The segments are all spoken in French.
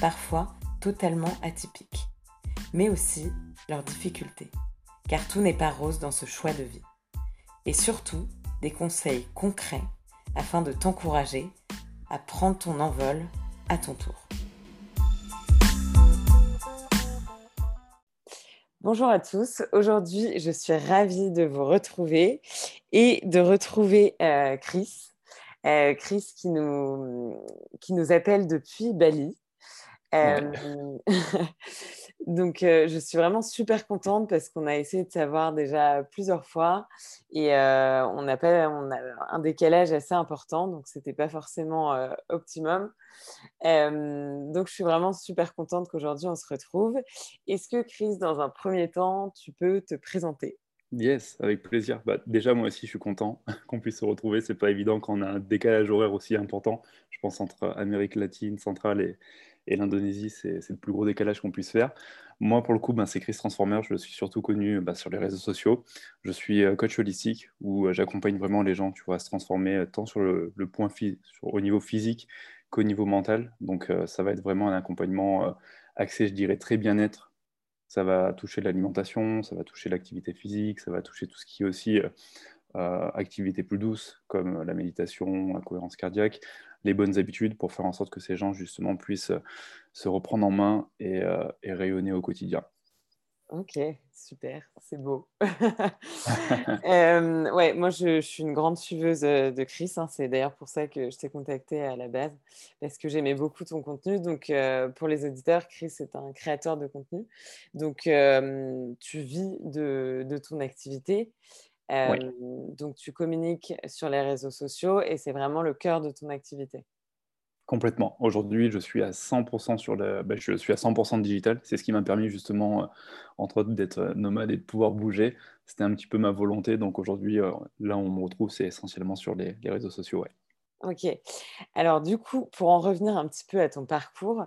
parfois totalement atypiques, mais aussi leurs difficultés, car tout n'est pas rose dans ce choix de vie. Et surtout, des conseils concrets afin de t'encourager à prendre ton envol à ton tour. Bonjour à tous. Aujourd'hui, je suis ravie de vous retrouver et de retrouver euh, Chris. Euh, Chris qui nous, qui nous appelle depuis Bali. Donc, je suis vraiment super contente parce qu'on a essayé de savoir déjà plusieurs fois et on, a on a un décalage assez important, donc c'était pas forcément optimum. donc, je suis vraiment super contente qu'aujourd'hui on se retrouve. Est-ce que, Chris, dans un premier temps, tu peux te présenter? Yes, avec plaisir. Bah, déjà, moi aussi, je suis content qu'on puisse se retrouver. C'est pas évident quand on a un décalage horaire aussi important. Je pense entre Amérique latine, centrale et, et l'Indonésie, c'est le plus gros décalage qu'on puisse faire. Moi, pour le coup, ben, c'est Chris Transformer. Je suis surtout connu ben, sur les réseaux sociaux. Je suis euh, coach holistique où euh, j'accompagne vraiment les gens tu vois, à se transformer euh, tant sur le, point au niveau physique qu'au niveau mental. Donc, ça va être vraiment un accompagnement axé, je dirais, très bien-être. Ça va toucher l'alimentation, ça va toucher l'activité physique, ça va toucher tout ce qui est aussi activité plus douce, comme la méditation, la cohérence cardiaque, les bonnes habitudes pour faire en sorte que ces gens justement puissent euh, se reprendre en main euh, et, rayonner au quotidien. Ok, super, c'est beau. euh, ouais, moi je, suis une grande suiveuse de Chris. Hein. c'est d'ailleurs pour ça que je t'ai contacté à la base, parce que j'aimais beaucoup ton contenu. Donc pour les auditeurs, Chris est un créateur de contenu. Donc tu vis de, de ton activité. Donc, tu communiques sur les réseaux sociaux et c'est vraiment le cœur de ton activité. Complètement. Aujourd'hui, je suis à 100% sur le, bah, je suis à 100% digital. C'est ce qui m'a permis justement, euh, entre autres, d'être euh, nomade et de pouvoir bouger. C'était un petit peu ma volonté. Donc aujourd'hui, euh, là où on me retrouve, c'est essentiellement sur les, réseaux sociaux. Ouais. Ok. Alors du coup, pour en revenir un petit peu à ton parcours,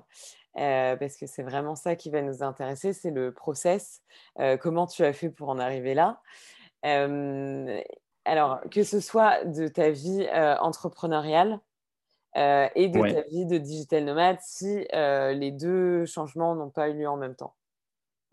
parce que c'est vraiment ça qui va nous intéresser, c'est le process. comment tu as fait pour en arriver là? Alors, que ce soit de ta vie entrepreneuriale et de ta vie de digital nomade, si les deux changements n'ont pas eu lieu en même temps.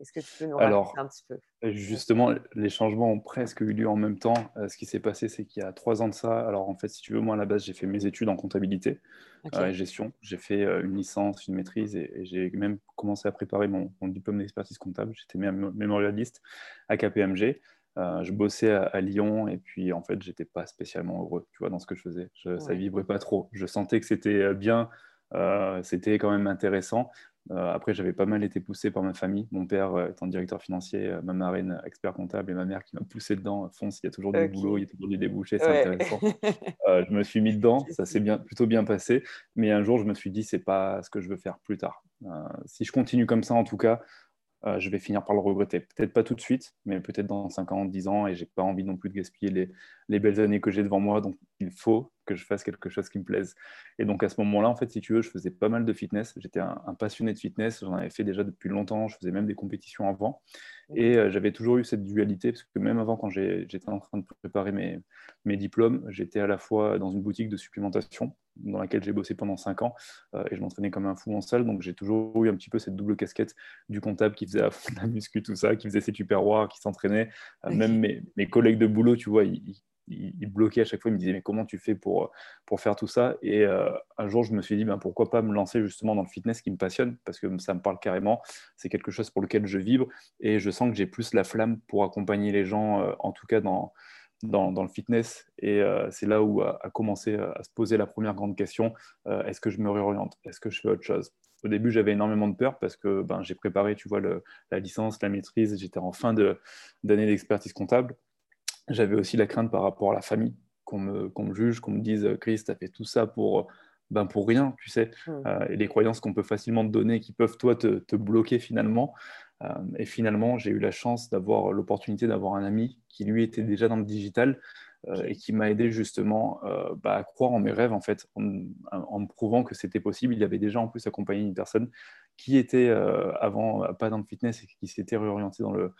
Est-ce que tu peux nous raconter un petit peu? Justement, les changements ont presque eu lieu en même temps. ce qui s'est passé, c'est qu'il y a trois ans de ça, alors en fait, si tu veux, moi à la base, j'ai fait mes études en comptabilité et gestion. J'ai fait une licence, une maîtrise et, j'ai même commencé à préparer mon, mon diplôme d'expertise comptable. J'étais mémorialiste à KPMG. Euh, je bossais à, Lyon et puis en fait, j'étais pas spécialement heureux, tu vois, dans ce que je faisais. Je, Ça vibrait pas trop. Je sentais que c'était euh, bien, euh, c'était quand même intéressant. après, j'avais pas mal été poussé par ma famille. Mon père étant directeur financier, ma marraine expert comptable et ma mère qui m'a poussé dedans. Fonce, il y a toujours du boulot, il y a toujours du débouché, c'est intéressant. je me suis mis dedans, ça s'est bien, plutôt bien passé. Mais un jour, je me suis dit, c'est pas ce que je veux faire plus tard. si je continue comme ça, en tout cas, euh, je vais finir par le regretter. Peut-être pas tout de suite, mais peut-être dans 5 ans, 10 ans, et j'ai pas envie non plus de gaspiller les, les belles années que j'ai devant moi. Donc, il faut que je fasse quelque chose qui me plaise. Et donc, à ce moment-là, en fait, si tu veux, je faisais pas mal de fitness. J'étais un, passionné de fitness. J'en avais fait déjà depuis longtemps. Je faisais même des compétitions avant. Et euh, j'avais toujours eu cette dualité, parce que même avant, quand j'étais en train de préparer mes, mes diplômes, j'étais à la fois dans une boutique de supplémentation dans laquelle j'ai bossé pendant 5 ans euh, et je m'entraînais comme un fou en salle. Donc j'ai toujours eu un petit peu cette double casquette du comptable qui faisait la muscu, tout ça, qui faisait ses tupperwares, qui s'entraînait. Euh, même mes, mes, collègues de boulot, tu vois, ils, ils, bloquaient à chaque fois, ils me disaient mais comment tu fais pour, pour faire tout ça? Et euh, un jour, je me suis dit ben, pourquoi pas me lancer justement dans le fitness qui me passionne? Parce que ça me parle carrément. C'est quelque chose pour lequel je vibre et je sens que j'ai plus la flamme pour accompagner les gens, en tout cas dans dans, le fitness. Et euh, c'est là où a, commencé à se poser la première grande question, euh, est-ce que je me réoriente? Est-ce que je fais autre chose? Au début, j'avais énormément de peur parce que ben, j'ai préparé, tu vois, la licence, la maîtrise, j'étais en fin d'année d'expertise comptable. J'avais aussi la crainte par rapport à la famille, qu'on me, me, juge, qu'on me dise, Chris, tu as fait tout ça pour ben pour rien, tu sais, mmh. et les croyances qu'on peut facilement te donner, qui peuvent toi te, te bloquer finalement. et finalement, j'ai eu la chance d'avoir l'opportunité d'avoir un ami qui lui était déjà dans le digital et qui m'a aidé justement bah, à croire en mes rêves en fait, en, en me prouvant que c'était possible. Il avait déjà en plus accompagné une personne qui était euh, avant euh, pas dans le fitness et qui s'était réorienté dans le,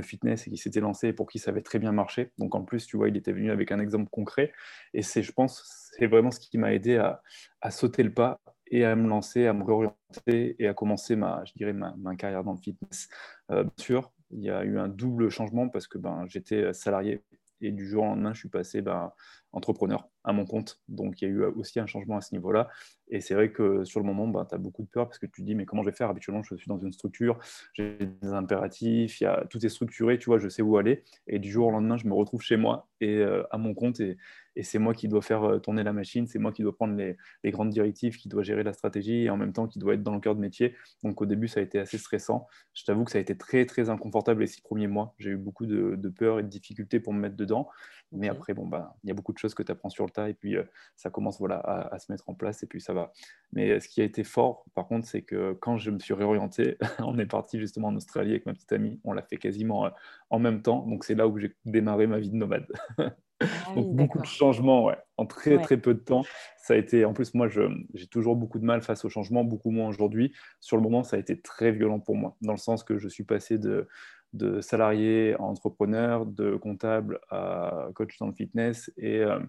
fitness et qui s'était lancé pour qui ça avait très bien marché. Donc en plus, tu vois, il était venu avec un exemple concret. Et c'est, je pense, c'est vraiment ce qui m'a aidé à, sauter le pas et à me lancer, à me réorienter et à commencer ma, je dirais, ma, carrière dans le fitness. Euh, bien sûr, il y a eu un double changement parce que ben, j'étais salarié et du jour au lendemain, je suis passé ben, entrepreneur à mon compte. Donc, il y a eu aussi un changement à ce niveau-là. Et c'est vrai que sur le moment, ben, tu as beaucoup de peur parce que tu te dis, mais comment je vais faire? Habituellement, je suis dans une structure, j'ai des impératifs, tout est structuré, tu vois, je sais où aller. Et du jour au lendemain, je me retrouve chez moi et euh, à mon compte. Et, c'est moi qui dois faire euh, tourner la machine, c'est moi qui dois prendre les, grandes directives, qui dois gérer la stratégie et en même temps qui doit être dans le cœur de métier. Donc, au début, ça a été assez stressant. Je t'avoue que ça a été très, très inconfortable les six premiers mois. J'ai eu beaucoup de peur et de difficultés pour me mettre dedans. Mais après, bon, bah, il y a beaucoup de choses que tu apprends sur le tas et puis euh, ça commence voilà, à, se mettre en place et puis ça va. Mais euh, ce qui a été fort, par contre, c'est que quand je me suis réorienté, on est parti justement en Australie avec ma petite amie. On l'a fait quasiment euh, en même temps. Donc, c'est là où j'ai démarré ma vie de nomade. Ah donc, beaucoup de changements ouais, en très très peu de temps. Ça a été, en plus, moi, j'ai toujours beaucoup de mal face au changement, beaucoup moins aujourd'hui. Sur le moment, ça a été très violent pour moi, dans le sens que je suis passé de, de salarié à entrepreneur, de comptable à coach dans le fitness et euh,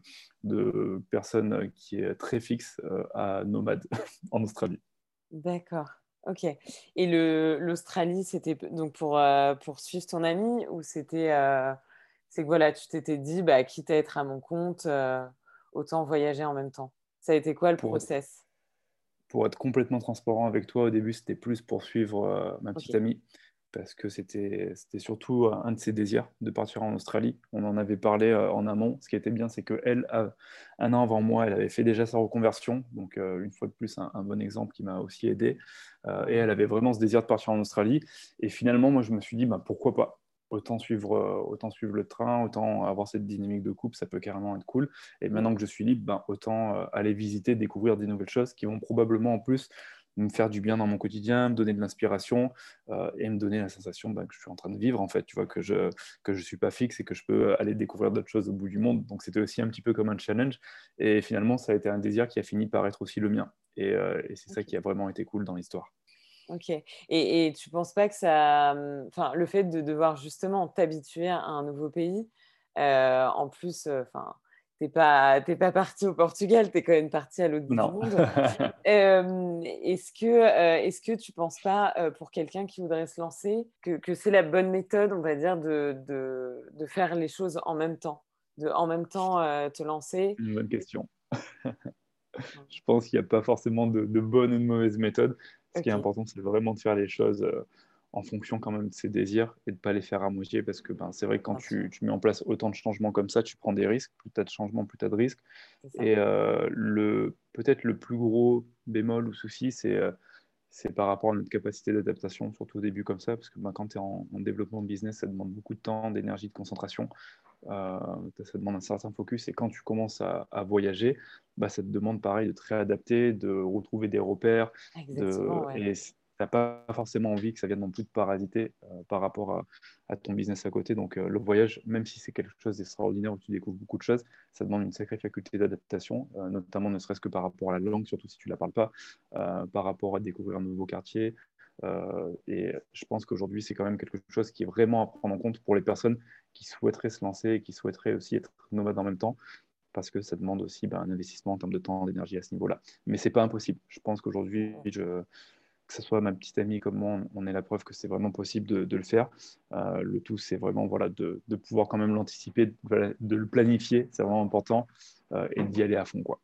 de personne qui est très fixe euh, à nomade en Australie. D'accord. Ok. Et l'Australie, c'était donc pour, euh, pour suivre ton ami ou c'était. C'est que voilà, tu t'étais dit, bah, quitte à être à mon compte, autant voyager en même temps. Ça a été quoi le process? Pour être complètement transparent avec toi, au début, c'était plus pour suivre ma petite amie parce que c'était surtout un de ses désirs de partir en Australie. On en avait parlé euh, en amont. Ce qui était bien, c'est qu'elle, un an avant moi, elle avait fait déjà sa reconversion. Donc, euh, une fois de plus, un, bon exemple qui m'a aussi aidé. Euh, et elle avait vraiment ce désir de partir en Australie. Et finalement, moi, je me suis dit, bah, pourquoi pas? Autant suivre, autant suivre le train, autant avoir cette dynamique de couple, ça peut carrément être cool. Et maintenant que je suis libre, ben, autant aller visiter, découvrir des nouvelles choses qui vont probablement en plus me faire du bien dans mon quotidien, me donner de l'inspiration euh, et me donner la sensation bah, que je suis en train de vivre, en fait, tu vois, que je ne que je suis pas fixe et que je peux aller découvrir d'autres choses au bout du monde. Donc, c'était aussi un petit peu comme un challenge. Et finalement, ça a été un désir qui a fini par être aussi le mien. Et, euh, c'est ça qui a vraiment été cool dans l'histoire. Ok. Et, et tu penses pas que ça. Enfin, le fait de devoir justement t'habituer à un nouveau pays, euh, en plus, enfin t'es pas, pas parti au Portugal, tu es quand même parti à l'autre bout du monde. est-ce, que, euh, est-ce que tu penses pas, euh, pour quelqu'un qui voudrait se lancer, que, que, c'est la bonne méthode, on va dire, de, de, de, faire les choses en même temps de en même temps euh, te lancer? Une bonne question. Je pense qu'il n'y a pas forcément de, de, bonne ou de mauvaise méthode. Ce qui est important, c'est vraiment de faire les choses en fonction quand même de ses désirs et de ne pas les faire à moitié parce que ben, c'est vrai que quand tu, tu, mets en place autant de changements comme ça, tu prends des risques. Plus tu as de changements, plus tu as de risques. Et euh, le, peut-être le plus gros bémol ou souci, c'est euh, c'est par rapport à notre capacité d'adaptation, surtout au début comme ça, parce que ben, quand tu es en, développement de business, ça demande beaucoup de temps, d'énergie, de concentration. Euh, ça demande un certain focus. Et quand tu commences à, voyager, bah, ça te demande pareil de te réadapter, de retrouver des repères. De, et n'as pas forcément envie que ça vienne non plus de parasiter euh, par rapport à, ton business à côté. Donc, euh, le voyage, même si c'est quelque chose d'extraordinaire où tu découvres beaucoup de choses, ça demande une sacrée faculté d'adaptation, euh, notamment ne serait-ce que par rapport à la langue, surtout si tu ne la parles pas, par rapport à découvrir un nouveau quartier. et je pense qu'aujourd'hui, c'est quand même quelque chose qui est vraiment à prendre en compte pour les personnes qui souhaiteraient se lancer et qui souhaiteraient aussi être nomades en même temps parce que ça demande aussi ben, un investissement en termes de temps, d'énergie à ce niveau-là. Mais ce n'est pas impossible. Je pense qu'aujourd'hui, je, que ce soit ma petite amie comme moi, on est la preuve que c'est vraiment possible de, le faire. Euh, le tout, c'est vraiment voilà, de, pouvoir quand même l'anticiper, de, le planifier, c'est vraiment important, euh, et d'y aller à fond. Quoi.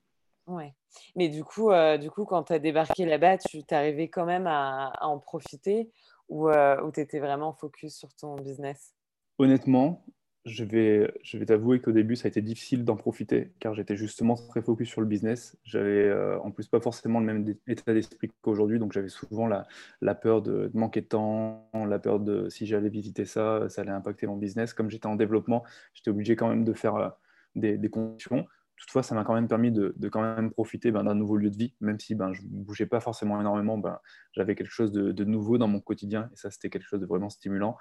Ouais. Mais du coup, euh, du coup quand tu as débarqué là-bas, tu t'arrivais quand même à, en profiter ou, ou tu étais vraiment focus sur ton business? Honnêtement, je vais, je t'avouer qu'au début, ça a été difficile d'en profiter car j'étais justement très focus sur le business. J'avais euh, en plus pas forcément le même état d'esprit qu'aujourd'hui, donc j'avais souvent la, la peur de, manquer de temps, la peur de si j'allais visiter ça, ça allait impacter mon business. Comme j'étais en développement, j'étais obligé quand même de faire euh, des, des, conditions. Toutefois, ça m'a quand même permis de, quand même profiter ben, d'un nouveau lieu de vie, même si ben, je ne bougeais pas forcément énormément, ben, j'avais quelque chose de, nouveau dans mon quotidien, et ça, c'était quelque chose de vraiment stimulant.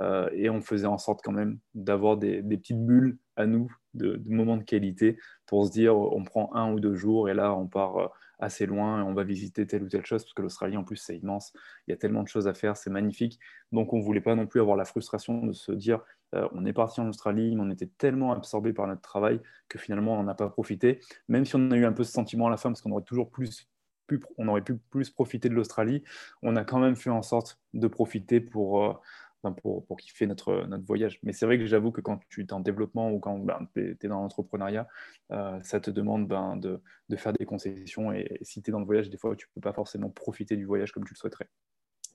Euh, et on faisait en sorte quand même d'avoir des, petites bulles à nous, de, moments de qualité, pour se dire, on prend un ou deux jours, et là, on part euh, assez loin, et on va visiter telle ou telle chose, parce que l'Australie, en plus, c'est immense, il y a tellement de choses à faire, c'est magnifique. Donc, on ne voulait pas non plus avoir la frustration de se dire, euh, on est parti en Australie, mais on était tellement absorbé par notre travail que finalement on n'en a pas profité. Même si on a eu un peu ce sentiment à la fin, parce qu'on aurait toujours plus, on aurait pu plus profiter de l'Australie, on a quand même fait en sorte de profiter pour, euh, pour, pour, kiffer notre, notre voyage. Mais c'est vrai que j'avoue que quand tu es en développement ou quand ben, tu es, dans l'entrepreneuriat, euh, ça te demande ben, de, de, faire des concessions. Et si tu es dans le voyage, des fois, tu ne peux pas forcément profiter du voyage comme tu le souhaiterais.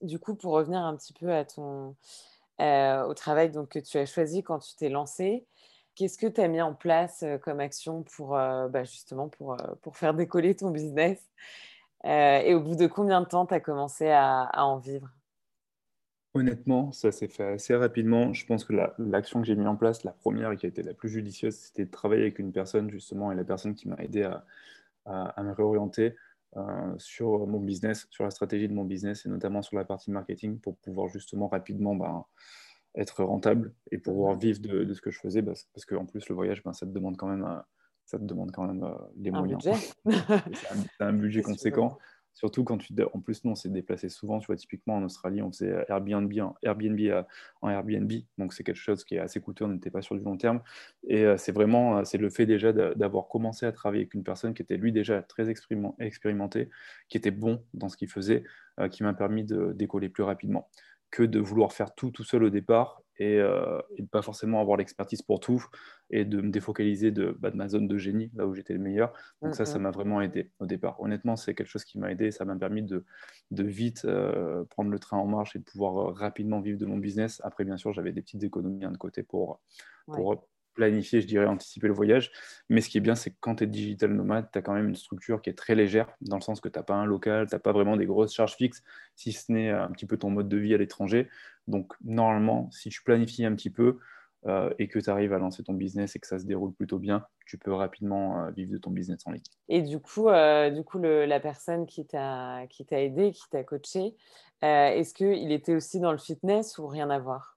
Du coup, pour revenir un petit peu à ton, euh, au travail donc, que tu as choisi quand tu t'es lancé. Qu'est-ce que tu as mis en place euh, comme action pour euh, bah, justement pour, pour, faire décoller ton business? Et au bout de combien de temps tu as commencé à, en vivre? Honnêtement, ça s'est fait assez rapidement. Je pense que l'action que j'ai mis en place, la première et qui a été la plus judicieuse, c'était de travailler avec une personne justement et la personne qui m'a aidé à, me réorienter. Euh, sur mon business, sur la stratégie de mon business et notamment sur la partie marketing pour pouvoir justement rapidement ben, être rentable et pouvoir vivre de, ce que je faisais parce, parce qu'en plus le voyage, ben, ça te demande quand même, euh, ça te demande quand même euh, les moyens. c'est un, budget conséquent. Surtout quand tu. En plus, nous, on s'est déplacé souvent. Tu vois, typiquement en Australie, on faisait Airbnb en Airbnb, en Airbnb. Donc, c'est quelque chose qui est assez coûteux. On n'était pas sur du long terme. Et euh, c'est vraiment euh, c'est le fait déjà d'avoir commencé à travailler avec une personne qui était, lui, déjà très expérimenté, qui était bon dans ce qu'il faisait, euh, qui m'a permis de décoller plus rapidement que de vouloir faire tout tout seul au départ et, euh, de ne pas forcément avoir l'expertise pour tout et de me défocaliser de, bah, de, ma zone de génie, là où j'étais le meilleur. Donc ça, ça m'a vraiment aidé au départ. Honnêtement, c'est quelque chose qui m'a aidé. Ça m'a permis de, de vite euh, prendre le train en marche et de pouvoir euh, rapidement vivre de mon business. Après, bien sûr, j'avais des petites économies de côté pour, pour planifier, je dirais, anticiper le voyage. Mais ce qui est bien, c'est que quand tu es digital nomade, tu as quand même une structure qui est très légère, dans le sens que tu n'as pas un local, tu n'as pas vraiment des grosses charges fixes, si ce n'est un petit peu ton mode de vie à l'étranger. Donc, normalement, si tu planifies un petit peu euh, et que tu arrives à lancer ton business et que ça se déroule plutôt bien, tu peux rapidement euh, vivre de ton business en ligne. Et euh, du coup la personne qui t'a aidé, qui t'a coaché, est-ce qu'il était aussi dans le fitness ou rien à voir?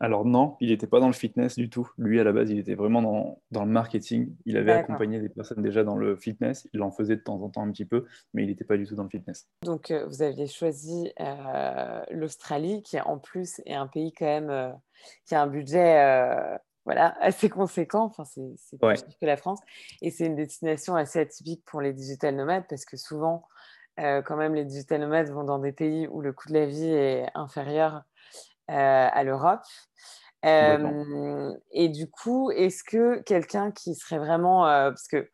Alors non, il n'était pas dans le fitness du tout. Lui, à la base, il était vraiment dans, dans le marketing. Il avait accompagné des personnes déjà dans le fitness. Il en faisait de temps en temps un petit peu, mais il n'était pas du tout dans le fitness. Donc, euh, vous aviez choisi euh, l'Australie, qui en plus est un pays quand même euh, qui a un budget voilà, assez conséquent. Enfin, c'est plus que la France. Et c'est une destination assez atypique pour les digital nomades parce que souvent, quand même, les digital nomades vont dans des pays où le coût de la vie est inférieur à l'Europe. et du coup, est-ce que quelqu'un qui serait vraiment... Euh, parce que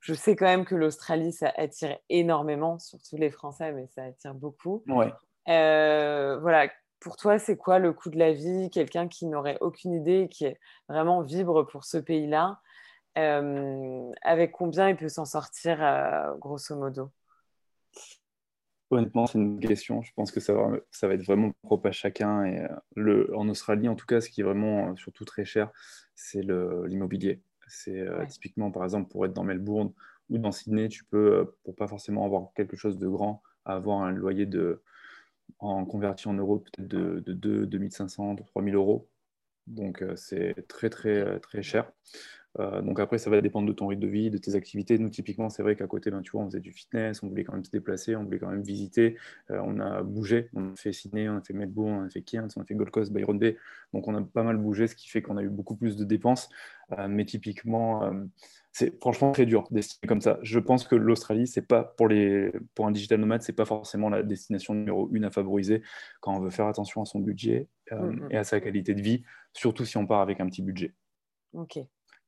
je sais quand même que l'Australie, ça attire énormément, surtout les Français, mais ça attire beaucoup. Ouais. Euh, voilà, pour toi, c'est quoi le coût de la vie? Quelqu'un qui n'aurait aucune idée, qui est vraiment vibre pour ce pays-là, avec combien il peut s'en sortir, grosso modo? Honnêtement, c'est une question. Je pense que ça va, ça va être vraiment propre à chacun. Et euh, le, en Australie, en tout cas, ce qui est vraiment euh, surtout très cher, c'est l'immobilier. C'est euh, typiquement, par exemple, pour être dans Melbourne ou dans Sydney, tu peux, pour pas forcément avoir quelque chose de grand, avoir un loyer de, en converti en euros peut-être de, de 2, 2500, 3000 euros. Donc, c'est très, très, très cher. Euh, donc après, ça va dépendre de ton rythme de vie, de tes activités. Nous, typiquement, c'est vrai qu'à côté, ben, tu vois, on faisait du fitness, on voulait quand même se déplacer, on voulait quand même visiter. Euh, on a bougé, on a fait Sydney, on a fait Melbourne, on a fait Cairns, on a fait Gold Coast, Byron Bay. Donc on a pas mal bougé, ce qui fait qu'on a eu beaucoup plus de dépenses. Euh, mais typiquement, c'est franchement très dur d'estimer comme ça. Je pense que l'Australie, c'est pas pour, les, pour un digital nomade, c'est pas forcément la destination numéro une à favoriser quand on veut faire attention à son budget mm, mm. et à sa qualité de vie, surtout si on part avec un petit budget. Ok.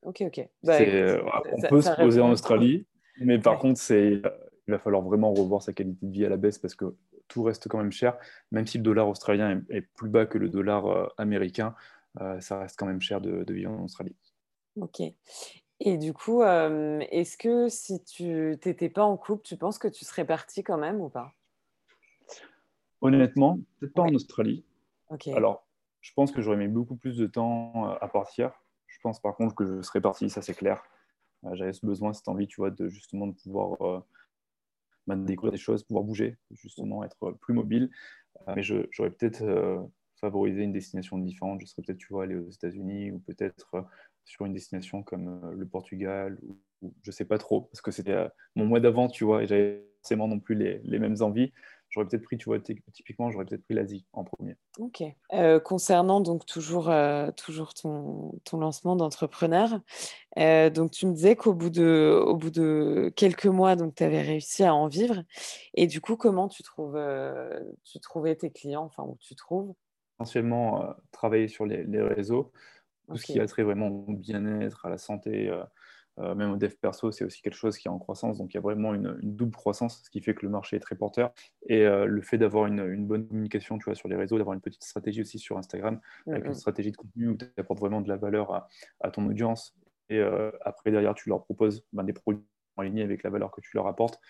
Ok, ok. Bah, euh, on peut se poser en Australie, mais par contre, c'est, il va falloir vraiment revoir sa qualité de vie à la baisse parce que tout reste quand même cher. Même si le dollar australien est, plus bas que le dollar euh, américain, euh, ça reste quand même cher de, vivre en Australie. Ok. Et du coup, est-ce que si tu n'étais pas en couple, tu penses que tu serais parti quand même ou pas? Honnêtement, peut-être pas en Australie. Alors, je pense que j'aurais mis beaucoup plus de temps à partir je pense par contre que je serais parti, ça c'est clair. j'avais ce besoin, cette envie, tu vois, de justement de pouvoir bah, découvrir des choses, pouvoir bouger, justement être plus mobile. mais j'aurais peut-être favoriser une destination différente. Je serais peut-être, tu vois, aller aux États-Unis ou peut-être euh, sur une destination comme euh, le Portugal ou, je sais pas trop, parce que c'était euh, mon mois d'avant, tu vois, et j'avais forcément non plus les mêmes envies j'aurais peut-être pris, tu vois, typiquement, j'aurais peut-être pris l'Asie en premier. Ok. concernant donc toujours, toujours ton, ton, lancement d'entrepreneur, donc tu me disais qu'au bout de, au bout de quelques mois, donc tu avais réussi à en vivre. Et du coup, comment tu trouves, tu trouvais tes clients, enfin où tu trouves? Essentiellement euh, travailler sur les, réseaux. Tout ce qui a trait vraiment au bien-être, à la santé, euh, euh, même au dev perso, c'est aussi quelque chose qui est en croissance. Donc il y a vraiment une, double croissance, ce qui fait que le marché est très porteur. Et le fait d'avoir une, bonne communication tu vois, sur les réseaux, d'avoir une petite stratégie aussi sur Instagram, avec une stratégie de contenu où tu apportes vraiment de la valeur à, ton audience. Et après, derrière, tu leur proposes ben, des produits en ligne avec la valeur que tu leur apportes.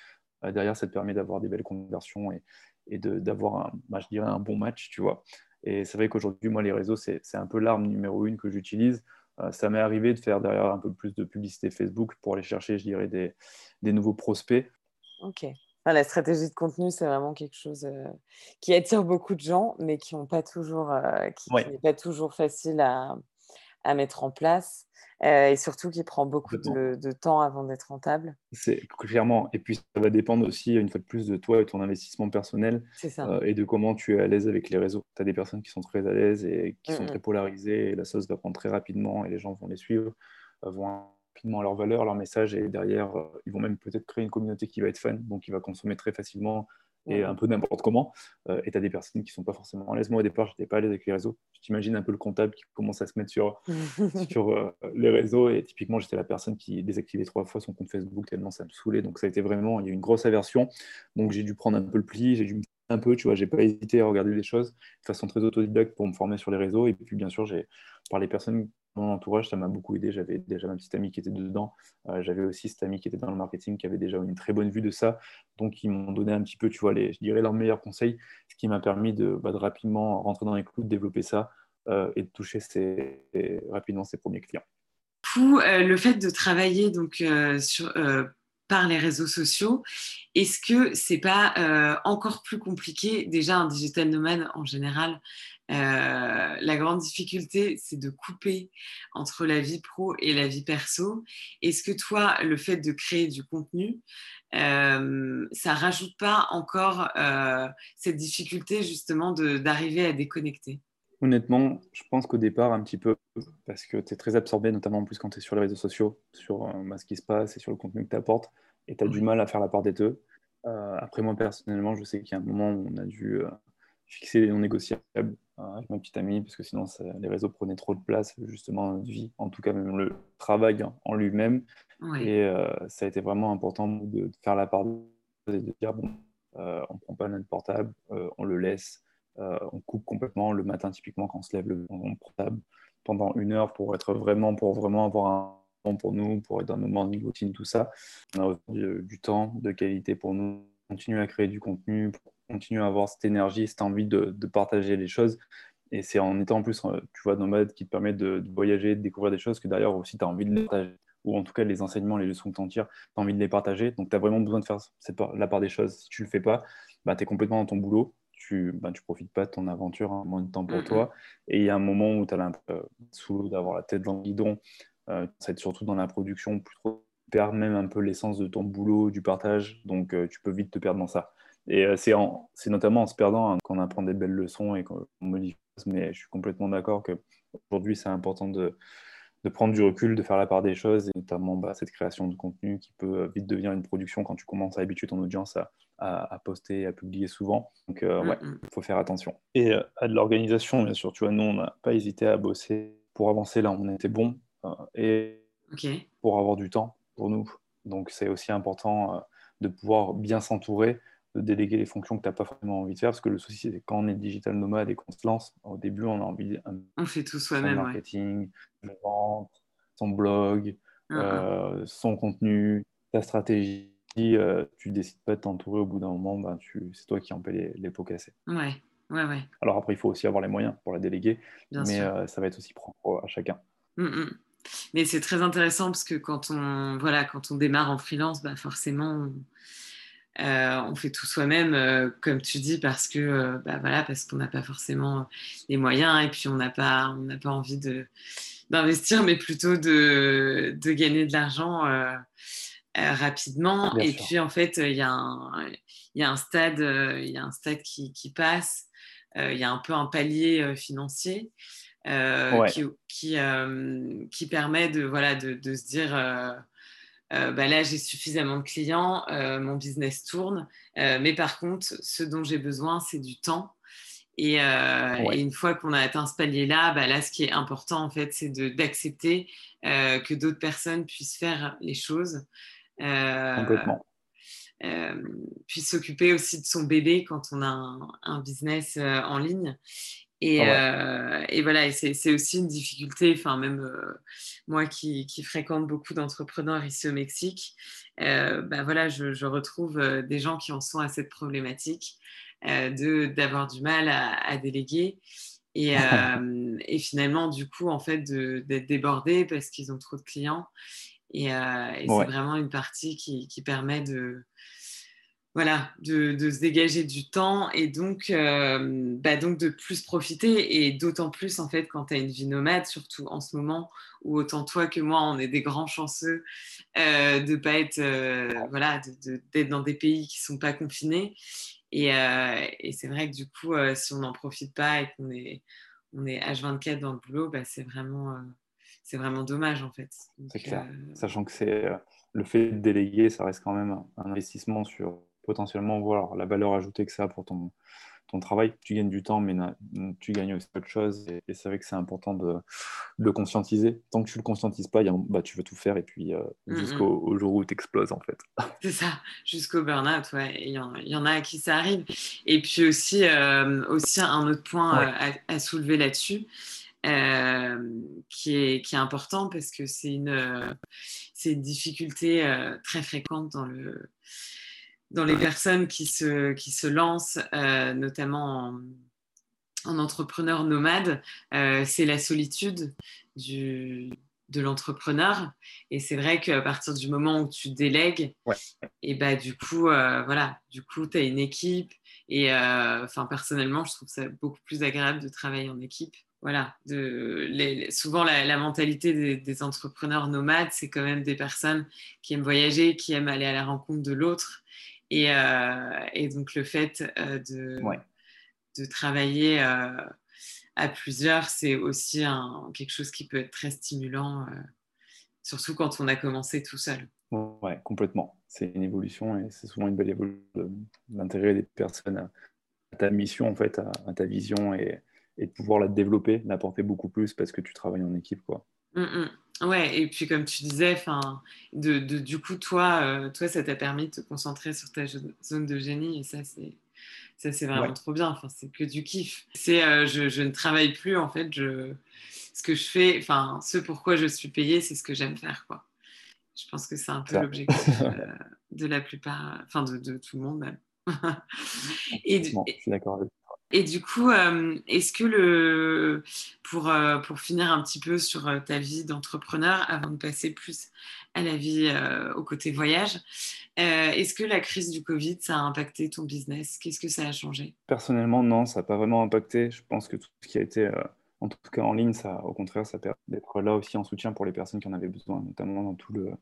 derrière, ça te permet d'avoir des belles conversions et, et d'avoir, un, ben, je dirais, un bon match, tu vois. Et c'est vrai qu'aujourd'hui, moi, les réseaux, c'est un peu l'arme numéro une que j'utilise. Euh, ça m'est arrivé de faire derrière un peu plus de publicité Facebook pour aller chercher, je dirais, des, des nouveaux prospects. Ok. la stratégie de contenu, c'est vraiment quelque chose euh, qui attire beaucoup de gens, mais qui n'est pas, toujours, euh, qui, pas toujours facile à, à mettre en place. Euh, et surtout qui prend beaucoup de, temps avant d'être rentable. C'est clairement. Et puis ça va dépendre aussi, une fois de plus, de toi et ton investissement personnel euh, et de comment tu es à l'aise avec les réseaux. Tu as des personnes qui sont très à l'aise et qui sont très polarisées et la sauce va prendre très rapidement et les gens vont les suivre, euh, vont rapidement leur valeur, leur message et derrière, ils vont même peut-être créer une communauté qui va être fan, donc qui va consommer très facilement et un peu n'importe comment. Euh, et tu as des personnes qui ne sont pas forcément à l'aise. Moi, au départ, je n'étais pas à l'aise avec les réseaux. Je t'imagine un peu le comptable qui commence à se mettre sur, sur euh, les réseaux. Et typiquement, j'étais la personne qui désactivait trois fois son compte Facebook tellement ça me saoulait. Donc, ça a été vraiment, il y a eu une grosse aversion. Donc, j'ai dû prendre un peu le pli, j'ai dû me un peu, tu vois, j'ai pas hésité à regarder des choses de façon très autodidacte pour me former sur les réseaux. Et puis, bien sûr, j'ai par les personnes mon entourage, ça m'a beaucoup aidé. J'avais déjà ma petite amie qui était dedans. Euh, j'avais aussi cette amie qui était dans le marketing, qui avait déjà une très bonne vue de ça. Donc, ils m'ont donné un petit peu, tu vois, les, je dirais leurs meilleurs conseils, ce qui m'a permis de, bah, rapidement rentrer dans les clous, de développer ça euh, et de toucher rapidement ses premiers clients. Euh, le fait de travailler donc, sur, par les réseaux sociaux. Est-ce que c'est pas euh, encore plus compliqué Déjà, un digital nomade en général, euh, la grande difficulté, c'est de couper entre la vie pro et la vie perso. Est-ce que toi, le fait de créer du contenu, euh, ça rajoute pas encore cette difficulté justement d'arriver à déconnecter? Honnêtement, je pense qu'au départ, un petit peu, parce que tu es très absorbé, notamment en plus quand tu es sur les réseaux sociaux, sur euh, bah, ce qui se passe et sur le contenu que tu apportes, et tu as du mal à faire la part des deux. Euh, après, moi, personnellement, je sais qu'il y a un moment où on a dû euh, fixer les non négociables avec ma petite amie, parce que sinon, les réseaux prenaient trop de place, justement, dans notre vie, en tout cas, même le travail en lui-même. Et ça a été vraiment important de, faire la part des deux et de dire, bon, on ne prend pas notre portable, on le laisse on coupe complètement le matin, typiquement, quand on se lève le portable pendant une heure pour être vraiment, pour vraiment avoir un temps pour nous, pour être dans nos morning routines, tout ça. On a du, temps de qualité pour nous, continuer à créer du contenu, continuer à avoir cette énergie, cette envie de, partager les choses. Et c'est en étant en plus, euh, tu vois, nomade qui te permet de, voyager, de découvrir des choses que d'ailleurs aussi tu as envie de partager. Ou en tout cas, les enseignements, les leçons que tu en tires, tu as envie de les partager. Donc, tu as vraiment besoin de faire la part des choses. Si tu le fais pas, bah, tu es complètement dans ton boulot tu ben, tu profites pas de ton aventure, un hein, moins de temps pour mm, toi. Et il y a un moment où tu as l'impression euh, sous l'eau d'avoir la tête dans le guidon. Euh, ça va être surtout dans la production, plus trop perdre même un peu l'essence de ton boulot, du partage. Donc euh, tu peux vite te perdre dans ça. Et c'est notamment en se perdant hein, qu'on apprend des belles leçons et qu'on modifie. Mais je suis complètement d'accord qu'aujourd'hui, c'est important de, de prendre du recul, de faire la part des choses, et notamment bah, cette création de contenu qui peut vite devenir une production quand tu commences à habituer ton audience à, à, poster, à publier souvent. Donc, euh, ouais, il faut faire attention. Et euh, à de l'organisation, bien sûr, tu vois, nous, on n'a pas hésité à bosser pour avancer là, on était bon, euh, et pour avoir du temps pour nous. Donc, c'est aussi important de pouvoir bien s'entourer de déléguer les fonctions que tu n'as pas forcément envie de faire. Parce que le souci, c'est quand on est digital nomade et qu'on se lance, au début, on a envie de. On fait tout soi-même. Son marketing, vente, son blog, ah, ah. Euh, son contenu, ta stratégie. Si euh, tu décides pas de t'entourer au bout d'un moment, ben, c'est toi qui en paie les, pots cassés. Ouais. Ouais, Alors après, il faut aussi avoir les moyens pour la déléguer, mais euh, ça va être aussi propre à chacun. Mmh, mmh. Mais c'est très intéressant parce que quand on, voilà, quand on démarre en freelance, bah forcément, on, euh, fait tout soi-même, euh, comme tu dis, parce que euh, bah voilà, parce qu'on n'a pas forcément les moyens et puis on n'a pas, on n'a pas envie de d'investir, mais plutôt de, de gagner de l'argent rapidement. et puis en fait, il y a un, il y a un stade, il y a un stade qui, qui passe. Il y a un peu un palier financier. Qui, qui, permet de, voilà, de, de se dire euh, bah là j'ai suffisamment de clients, mon business tourne, mais par contre ce dont j'ai besoin c'est du temps. Et, une fois qu'on a atteint ce palier-là, bah là, ce qui est important, en fait, c'est d'accepter que d'autres personnes puissent faire les choses. Complètement. puissent s'occuper aussi de son bébé quand on a un, un business en ligne. Et, euh, et, voilà, c'est aussi une difficulté, enfin même euh, moi qui, qui, fréquente beaucoup d'entrepreneurs ici au Mexique, euh, bah voilà, je, je, retrouve des gens qui en sont à cette problématique d'avoir du mal à, à déléguer. Et, et, finalement du coup en fait d'être débordés parce qu'ils ont trop de clients. Et, et c'est vraiment une partie qui, qui permet de voilà, de, se dégager du temps et donc, euh, bah donc de plus profiter et d'autant plus en fait quand tu as une vie nomade, surtout en ce moment où autant toi que moi on est des grands chanceux euh, de pas être euh, voilà d'être dans des pays qui sont pas confinés et, c'est vrai que du coup si on n'en profite pas et qu'on est on est H24 dans le boulot, bah, c'est vraiment c'est vraiment dommage en fait. C'est clair, sachant que c'est le fait de déléguer, ça reste quand même un investissement sur potentiellement voir la valeur ajoutée que ça a pour ton, ton travail. Tu gagnes du temps, mais tu gagnes aussi autre chose. Et, c'est vrai que c'est important de, le conscientiser. Tant que tu ne le conscientises pas, bah, tu veux tout faire et puis euh, mm, jusqu'au jour où tu exploses en fait. C'est ça, jusqu'au burn-out. Ouais. Il, y en, a à qui ça arrive. Et puis aussi, euh, aussi un autre point euh, à, soulever là-dessus. qui, est, qui est important parce que c'est une, c'est une difficulté très fréquente dans le, dans les personnes qui se, qui se lancent, euh, notamment en, entrepreneur nomade, euh, c'est la solitude du, de l'entrepreneur. Et c'est vrai qu'à partir du moment où tu délègues, et bah, du coup, euh, voilà, du coup, tu as une équipe. Et enfin, personnellement, je trouve ça beaucoup plus agréable de travailler en équipe. Voilà, de, souvent la, mentalité des, des, entrepreneurs nomades, c'est quand même des personnes qui aiment voyager, qui aiment aller à la rencontre de l'autre et, euh, et, donc le fait euh, de, de travailler euh, à plusieurs, c'est aussi un, quelque chose qui peut être très stimulant, surtout quand on a commencé tout seul. Oui, complètement. C'est une évolution et c'est souvent une belle évolution d'intégrer des personnes à, ta mission, en fait, à, ta vision et, et, de pouvoir la développer, l'apporter beaucoup plus parce que tu travailles en équipe. Quoi. Mmh, mmh. Ouais, et puis comme tu disais, de, de, du coup, toi, euh, toi ça t'a permis de te concentrer sur ta zone de génie et ça, c'est ça c'est vraiment trop bien. Enfin, c'est que du kiff. C'est, euh, je, je, ne travaille plus en fait. Je, ce que je fais, enfin, ce pourquoi je suis payée, c'est ce que j'aime faire, quoi. Je pense que c'est un peu l'objectif euh, de la plupart, enfin, de, de, tout le monde même. et, du coup, euh, est-ce que le, pour, euh, pour finir un petit peu sur euh, ta vie d'entrepreneur, avant de passer plus à la vie au côté voyage, est-ce que la crise du Covid, ça a impacté ton business? Qu'est-ce que ça a changé? Personnellement, non, ça n'a pas vraiment impacté. Je pense que tout ce qui a été, en tout cas en ligne, ça, au contraire, ça permet d'être là aussi en soutien pour les personnes qui en avaient besoin, notamment dans tous le,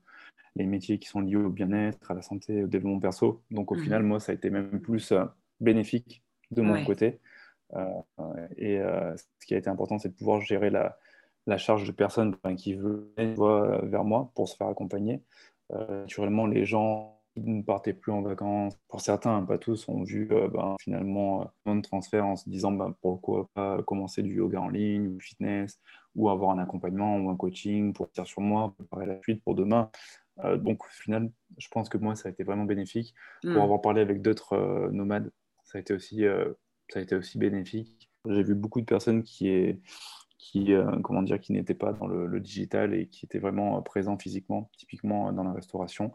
les métiers qui sont liés au bien-être, à la santé, au développement perso. Donc au mmh final, moi, ça a été même plus bénéfique de mon côté. Euh, et euh, ce qui a été important, c'est de pouvoir gérer la, la charge de personnes qui venaient vers moi pour se faire accompagner. Euh, naturellement, les gens ne partaient plus en vacances. Pour certains, hein, pas tous, ont vu ben, finalement un transfert en se disant ben, pourquoi pas commencer du yoga en ligne, ou du fitness, ou avoir un accompagnement ou un coaching pour tirer sur moi, préparer la suite pour demain. Donc au final, je pense que moi, ça a été vraiment bénéfique. Pour mmh. avoir parlé avec d'autres nomades, ça a été aussi ça a été aussi bénéfique. J'ai vu beaucoup de personnes qui, qui, euh, comment dire, qui n'étaient pas dans le, digital et qui étaient vraiment présents physiquement, typiquement dans la restauration,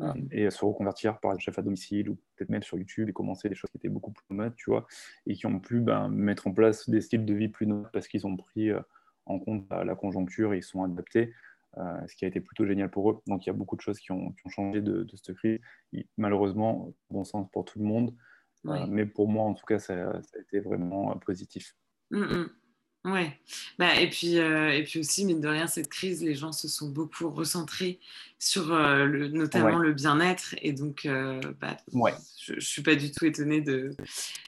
euh, et se reconvertir par chef à domicile ou peut-être même sur YouTube et commencer des choses qui étaient beaucoup plus nomades, tu vois, et qui ont pu ben, mettre en place des styles de vie plus nomades parce qu'ils ont pris, euh, en compte la conjoncture et ils sont adaptés. Ce qui a été plutôt génial pour eux. Donc il y a beaucoup de choses qui ont, changé de, cette crise. malheureusement, bon sens pour tout le monde, mais pour moi en tout cas, ça, a été vraiment positif. Mmh, mmh. Ouais, bah, et, puis, euh, et puis aussi, mine de rien, cette crise, les gens se sont beaucoup recentrés sur euh, le, notamment le bien-être. Et donc, euh, bah, je ne suis pas du tout étonnée de,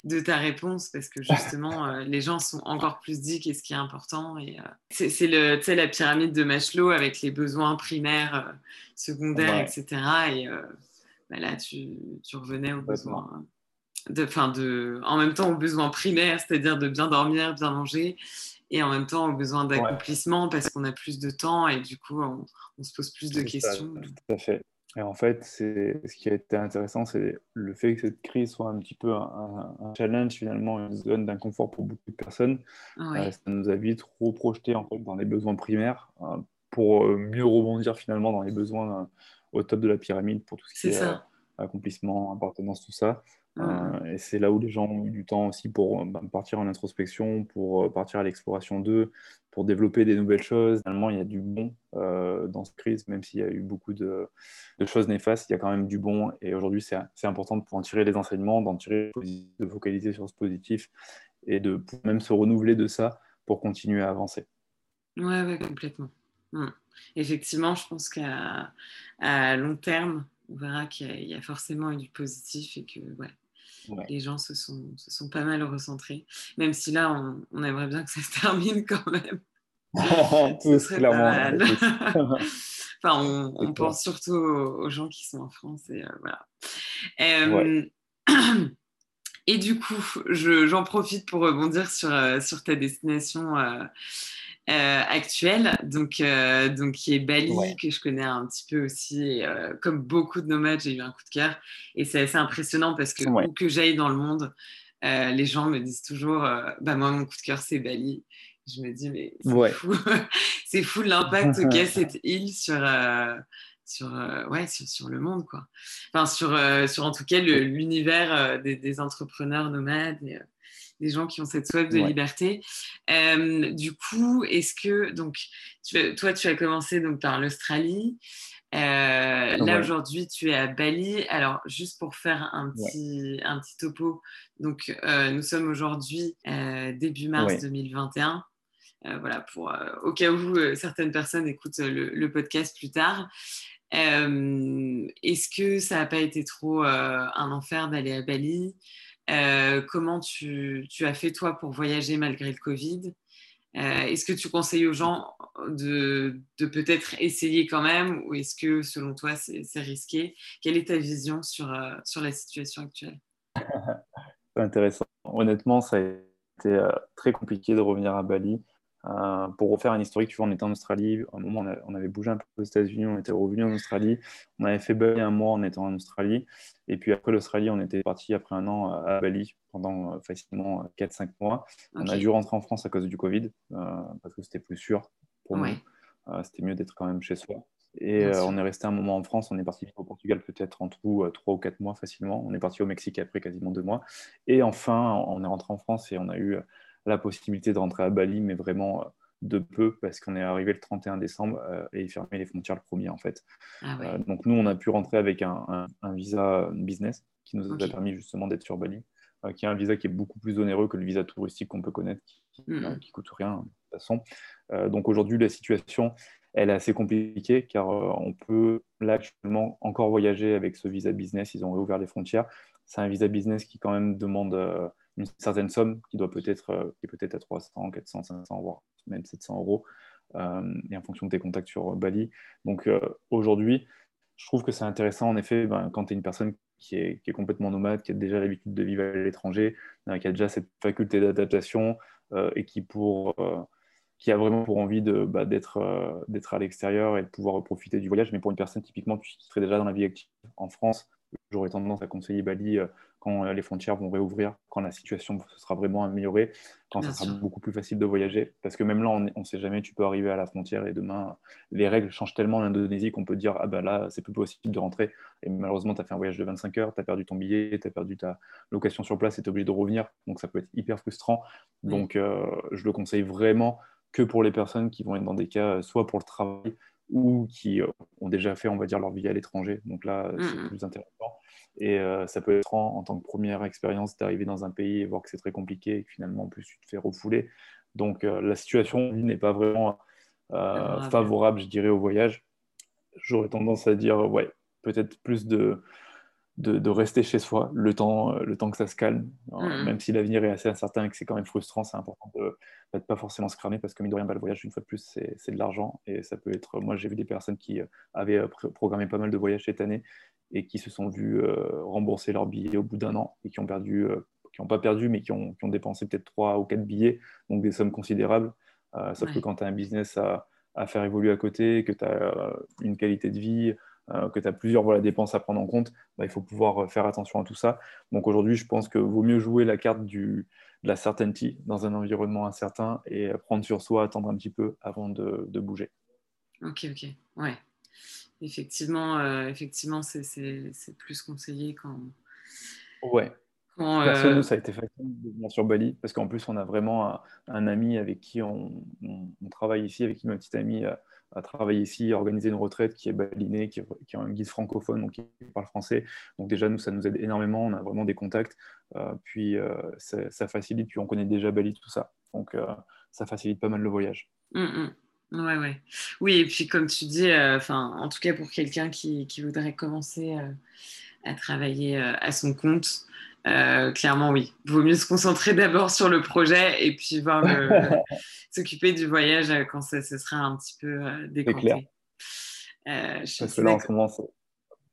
de ta réponse parce que justement, les gens sont encore plus dit qu'est-ce qui est important. Et c'est la pyramide de Maslow avec les besoins primaires, secondaires, etc. Et bah, là, tu, tu, revenais aux besoins. De, de, en même temps aux besoins primaires, c'est-à-dire de bien dormir, bien manger, et en même temps aux besoins d'accomplissement parce qu'on a plus de temps et du coup on, se pose plus de questions. tout à fait. Et en fait, ce qui a été intéressant, c'est le fait que cette crise soit un petit peu un, challenge, finalement, une zone d'inconfort pour beaucoup de personnes. Euh, ça nous a vite reprojeté en fait, dans les besoins primaires euh, pour euh, mieux rebondir finalement dans les besoins au top de la pyramide pour tout ce qui est, est accomplissement, appartenance, tout ça. Euh, et c'est là où les gens ont eu du temps aussi pour bah, partir en introspection, pour euh, partir à l'exploration d'eux, pour développer des nouvelles choses. Finalement, il y a du bon euh, dans cette crise, même s'il y a eu beaucoup de, choses néfastes, il y a quand même du bon. Et aujourd'hui, c'est important de pouvoir en tirer les enseignements, d'en tirer, de focaliser sur ce positif et de même se renouveler de ça pour continuer à avancer. Ouais, ouais complètement. Hum. Effectivement, je pense qu'à long terme, on verra qu'il y, a forcément eu du positif et que ouais, les gens se sont, se sont pas mal recentrés. Même si là, on, aimerait bien que ça se termine quand même. Tous, clairement. enfin, on, pense surtout aux, gens qui sont en France. Et, euh, voilà. Euh, et du coup, j'en profite pour rebondir sur, euh, sur ta destination euh, actuelle, donc, euh, donc qui est Bali, que je connais un petit peu aussi. Euh, comme beaucoup de nomades, j'ai eu un coup de cœur. Et c'est assez impressionnant parce que où que j'aille dans le monde, les gens me disent toujours bah, Moi, mon coup de cœur, c'est Bali. Je me dis, mais c'est fou, c'est fou l'impact qu'a cette île sur. sur, ouais, sur, le monde, quoi. Enfin, sur, sur en tout cas l'univers des, des, entrepreneurs nomades. Et, des gens qui ont cette soif de liberté. Euh, du coup, est-ce que, donc, toi, tu as commencé donc, par l'Australie. Euh, là, aujourd'hui, tu es à Bali. Alors, juste pour faire un petit, un petit topo, donc, euh, nous sommes aujourd'hui début mars 2021. voilà, pour, au cas où certaines personnes écoutent le, le podcast plus tard. Est-ce que ça n'a pas été trop un enfer d'aller à Bali? Euh, comment tu, as fait toi pour voyager malgré le Covid? Euh, Est-ce que tu conseilles aux gens de, peut-être essayer quand même ou est-ce que selon toi c'est risqué? Quelle est ta vision sur, euh, sur la situation actuelle? C'est intéressant. Honnêtement, ça a été très compliqué de revenir à Bali. Euh, pour refaire un historique, tu vois, on était en Australie, à un moment on, avait bougé un peu aux États-Unis, on était revenu en Australie, on avait fait Bali un mois en étant en Australie, et puis après l'Australie, on était parti après un an à Bali pendant euh, facilement 4-5 euh, mois. On a dû rentrer en France à cause du Covid, parce que c'était plus sûr pour nous. c'était mieux d'être quand même chez soi. Et on est resté un moment en France, on est parti au Portugal peut-être en tout 3 ou 4 mois facilement. On est parti au Mexique après quasiment 2 mois. Et enfin, on est rentré en France et on a eu la possibilité de rentrer à Bali, mais vraiment euh, de peu parce qu'on est arrivé le 31 décembre euh, et ils fermaient les frontières le 1er en fait. Ah euh, donc nous, on a pu rentrer avec un, visa business qui nous a permis justement d'être sur Bali, qui est un visa qui est beaucoup plus onéreux que le visa touristique qu'on peut connaître, qui, ne mm. coûte rien de toute façon. donc aujourd'hui, la situation, elle est assez compliquée car on peut là actuellement encore voyager avec ce visa business. Ils ont réouvert les frontières. C'est un visa business qui quand même demande une certaine somme qui doit peut-être euh, qui peut-être à 300, 400, 500, voire même 700 euros, euh, et en fonction de tes contacts sur Bali. Donc euh, aujourd'hui, je trouve que c'est intéressant en effet ben, quand tu es une personne qui est, qui est, complètement nomade, qui a déjà l'habitude de vivre à l'étranger, qui a déjà cette faculté d'adaptation et qui pour qui a vraiment pour envie bah, d'être à l'extérieur et de pouvoir profiter du voyage. Mais pour une personne typiquement qui serait déjà dans la vie active en France, j'aurais tendance à conseiller Bali quand euh, les frontières vont réouvrir, quand la situation se sera vraiment améliorée, quand ça sera beaucoup plus facile de voyager. Parce que même là, on ne sait jamais, tu peux arriver à la frontière et demain, les règles changent tellement en Indonésie qu'on peut dire, ah ben là, c'est plus possible de rentrer. Et malheureusement, tu as fait un voyage de 25 heures, tu as perdu ton billet, tu as perdu ta location sur place et tu es obligé de revenir. Donc ça peut être hyper frustrant. Donc euh, je le conseille vraiment que pour les personnes qui vont être dans des cas soit pour le travail ou qui ont déjà fait, on va dire, leur vie à l'étranger. Donc là, c'est mmh, mmh. plus intéressant. Et ça peut être en, en, tant que première expérience d'arriver dans un pays et voir que c'est très compliqué et que finalement, en plus, tu te fais refouler. Donc la situation n'est pas vraiment favorable, je dirais, au voyage. J'aurais tendance à dire, ouais, peut-être plus de, de, rester chez soi le temps, le temps que ça se calme. Mm-hmm. Même si l'avenir est assez incertain et que c'est quand même frustrant, c'est important de ne pas forcément se cramer parce que, mine de rien, bah, le voyage, une fois de plus, c'est de l'argent. Et ça peut être. Moi, j'ai vu des personnes qui euh, avaient euh, programmé pas mal de voyages cette année et qui se sont vus euh, rembourser leurs billets au bout d'un an et qui ont perdu. qui n'ont pas perdu, mais qui ont, qui ont dépensé peut-être trois ou quatre billets, donc des sommes considérables. sauf que quand tu as un business à, à, faire évoluer à côté, que tu as une qualité de vie, euh, que tu as plusieurs voilà, dépenses à prendre en compte, bah, il faut pouvoir euh, faire attention à tout ça. Donc aujourd'hui, je pense que vaut mieux jouer la carte du, de la certainty dans un environnement incertain et prendre sur soi, attendre un petit peu avant de, de bouger. Ok, ok, ouais. Effectivement, euh, effectivement c'est plus conseillé quand. Ouais. Quand, ça a été facile de venir sur Bali parce qu'en plus, on a vraiment un, ami avec qui on, on, travaille ici, avec qui ma petite amie à travailler ici, à organiser une retraite qui est balinée, qui, qui est un guide francophone, donc qui parle français. Donc déjà, nous, ça nous aide énormément, on a vraiment des contacts, euh, puis euh, ça, facilite, puis on connaît déjà Bali, tout ça. Donc euh, ça facilite pas mal le voyage. Oui, mmh, mmh. Ouais, ouais. Oui, et puis comme tu dis, enfin, en tout cas pour quelqu'un qui, voudrait commencer à travailler à son compte, euh, clairement, oui. Il vaut mieux se concentrer d'abord sur le projet et puis voir s'occuper du voyage quand ce sera un petit peu euh. Euh, Parce que là, en ce moment,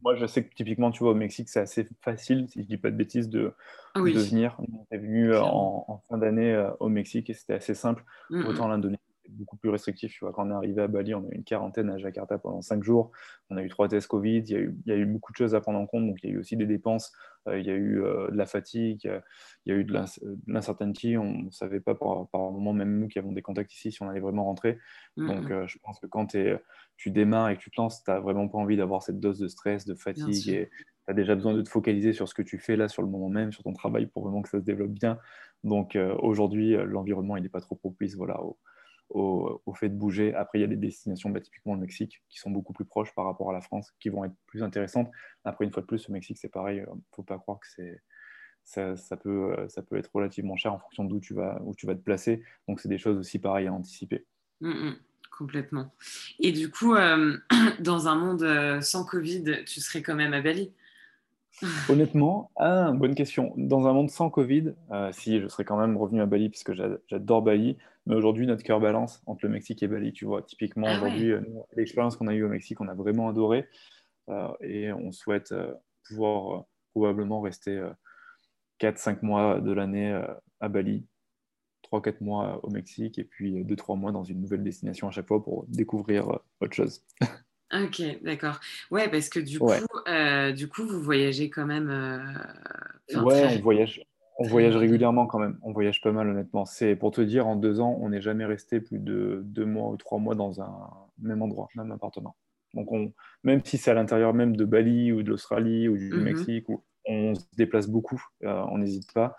moi, je sais que typiquement, tu vois, au Mexique, c'est assez facile, si je dis pas de bêtises, de, venir. On est venu en, fin d'année au Mexique et c'était assez simple. Mm, mm. Autant l'Indonésie, beaucoup plus restrictif. Tu vois, quand on est arrivé à Bali, on a eu une quarantaine à Jakarta pendant cinq jours. On a eu trois tests Covid. Il y a eu, il y a eu beaucoup de choses à prendre en compte. Donc, il y a eu aussi des dépenses. Euh, il y a eu euh, de la fatigue. Il y a eu de l'incertitude. On ne savait pas par, par moment, même nous qui avons des contacts ici, si on allait vraiment rentrer. Mm, donc. Euh, je pense que quand tu démarres et que tu te lances, tu n'as vraiment pas envie d'avoir cette dose de stress, de fatigue. Et tu as déjà besoin de te focaliser sur ce que tu fais là, sur le moment même, sur ton travail, pour vraiment que ça se développe bien. Donc, aujourd'hui, l'environnement, il n'est pas trop propice voilà, au, au, fait de bouger. Après, il y a des destinations, bah, typiquement le Mexique, qui sont beaucoup plus proches par rapport à la France, qui vont être plus intéressantes. Après, une fois de plus, le Mexique, c'est pareil. Il euh, ne faut pas croire que c'est ça, ça, peut, euh, ça peut être relativement cher en fonction d'où tu vas, où tu vas te placer. Donc, c'est des choses aussi pareilles à anticiper. Mmh, mmh. complètement. Et du coup, euh, dans un monde sans Covid, tu serais quand même à Bali? Honnêtement, ah, bonne question. Dans un monde sans Covid, si je serais quand même revenu à Bali puisque j'adore Bali, mais aujourd'hui notre cœur balance entre le Mexique et Bali. Tu vois, typiquement ah aujourd'hui, l'expérience qu'on a eue au Mexique, on a vraiment adoré et on souhaite pouvoir probablement rester 4-5 mois de l'année à Bali, 3-4 mois au Mexique et puis 2-3 mois dans une nouvelle destination à chaque fois pour découvrir autre chose. Ok, d'accord. Ouais, parce que du coup, euh, du coup, vous voyagez quand même. Euh, ouais, on voyage. On voyage régulièrement quand même. On voyage pas mal, honnêtement. C'est pour te dire, en deux ans, on n'est jamais resté plus de deux mois ou trois mois dans un même endroit, même appartement. Donc, on, même si c'est à l'intérieur même de Bali ou de l'Australie ou du mmh Mexique, où on se déplace beaucoup, euh, on n'hésite pas.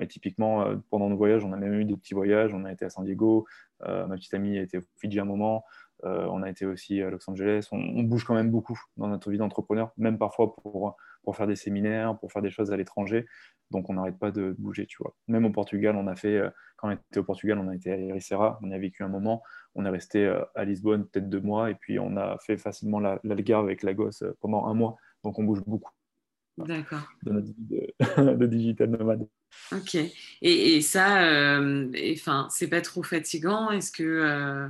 et typiquement, pendant nos voyages, on a même eu des petits voyages. On a été à San Diego. ma petite amie a été au Fidji un moment. Euh, on a été aussi à Los Angeles. On, bouge quand même beaucoup dans notre vie d'entrepreneur, même parfois pour, pour faire des séminaires, pour faire des choses à l'étranger. Donc on n'arrête pas de bouger, tu vois. Même au Portugal, on a fait, euh, quand on était au Portugal, on a été à Ericeira, on y a vécu un moment. On est resté euh, à Lisbonne peut-être deux mois, et puis on a fait facilement l'Algarve avec la gosse pendant un mois. Donc on bouge beaucoup. D'accord. De notre vie de, digital nomade. Ok. Et, ça, euh, c'est pas trop fatigant? Est-ce que. Euh,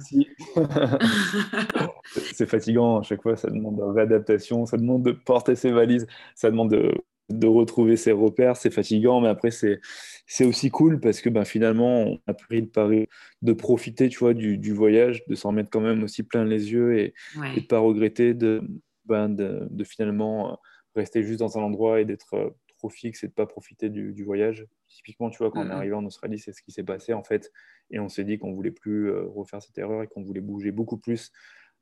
c'est fatigant à chaque fois, ça demande de réadaptation, ça demande de porter ses valises, ça demande de, de retrouver ses repères, c'est fatigant, mais après, c'est, c'est aussi cool parce que ben, finalement, on a pris le pari de profiter tu vois, du, du voyage, de s'en mettre quand même aussi plein les yeux et, de ne pas regretter de, ben, de, de finalement rester juste dans un endroit et d'être euh, trop fixe et de pas profiter du, voyage. Typiquement, tu vois, quand on est arrivé en Australie, c'est ce qui s'est passé en fait. Et on s'est dit qu'on voulait plus euh, refaire cette erreur et qu'on voulait bouger beaucoup plus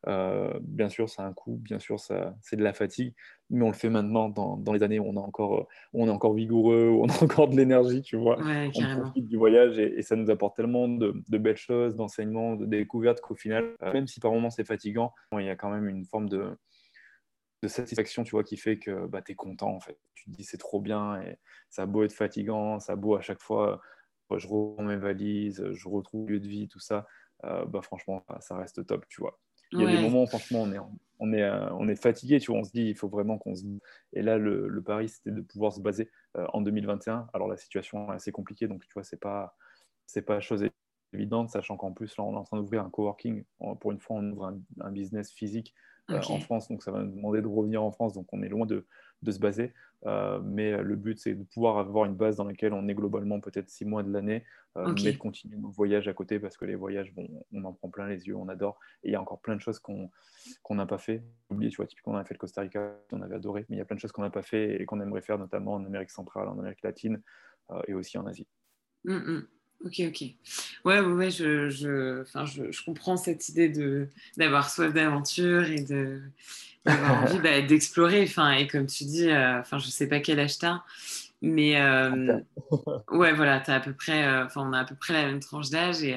Euh, bien sûr, ça a un coût, bien sûr, c'est de la fatigue, mais on le fait maintenant dans, dans les années où on, a encore, on est encore vigoureux, où on a encore de l'énergie, tu vois. on profite du voyage et, ça nous apporte tellement de, de belles choses, d'enseignements, de découvertes qu'au final, euh, même si par moments c'est fatigant, il y a quand même une forme de, de satisfaction, tu vois, qui fait que bah, tu es content, en fait. Tu te dis, c'est trop bien, et ça a beau être fatigant, ça a beau à chaque fois, je reprends mes valises, je retrouve le lieu de vie, tout ça, euh, bah, franchement, ça reste top, tu vois. Il y a des moments, franchement, on est, on est, euh, on est fatigué, tu vois, on se dit, il faut vraiment qu'on se... Et là, le, le pari, c'était de pouvoir se baser euh, en 2021. Alors, la situation est assez compliquée, donc, tu vois, c'est pas, c'est pas chose évidente, sachant qu'en plus, là, on est en train d'ouvrir un coworking. Pour une fois, on ouvre un business physique euh, en France, donc ça va nous demander de revenir en France, donc on est loin de, se baser. Euh, mais le but, c'est de pouvoir avoir une base dans laquelle on est globalement peut-être six mois de l'année, euh, mais de continuer nos voyages à côté parce que les voyages, bon, on en prend plein les yeux, on adore. Et il y a encore plein de choses qu'on n'a pas fait. Oublié, tu vois, typiquement, on a fait le Costa Rica, on avait adoré, mais il y a plein de choses qu'on n'a pas fait et qu'on aimerait faire, notamment en Amérique centrale, en Amérique latine et aussi en Asie. Mmh, mmh. Ok, ok. Ouais, ouais, je, je, je, je comprends cette idée de, d'avoir soif d'aventure et de, d'avoir envie bah, d'explorer. Enfin, et comme tu dis, euh, enfin, je sais pas quel âge t'as, mais euh, ouais, voilà, as à peu près, euh, on a à peu près la même tranche d'âge et,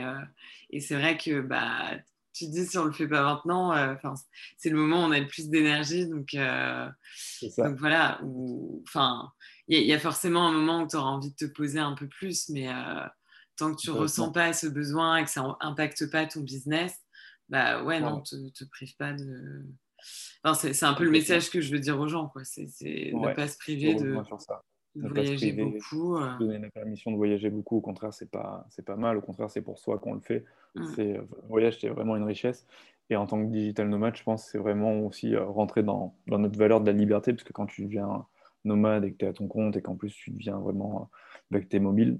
et c'est vrai que bah, tu dis si on le fait pas maintenant, enfin, c'est le moment où on a le plus d'énergie, donc, donc voilà. Enfin, il y, y, a forcément un moment où tu auras envie de te poser un peu plus, mais tant que tu ne ressens pas ce besoin et que ça n'impacte pas ton business, bah ouais, non, te, te prive pas de. Enfin, c'est un peu le message que je veux dire aux gens, quoi. C'est ne pas se priver de, de voyager beaucoup. Euh. Donner la permission de voyager beaucoup, au contraire, c'est pas, pas mal. Au contraire, c'est pour soi qu'on le fait. Mmh. Le voyage, c'est vraiment une richesse. Et en tant que digital nomade, je pense que c'est vraiment aussi euh, rentrer dans, dans, notre valeur de la liberté, parce que quand tu deviens nomade et que tu es à ton compte et qu'en plus tu deviens vraiment, avec bah, tes mobiles,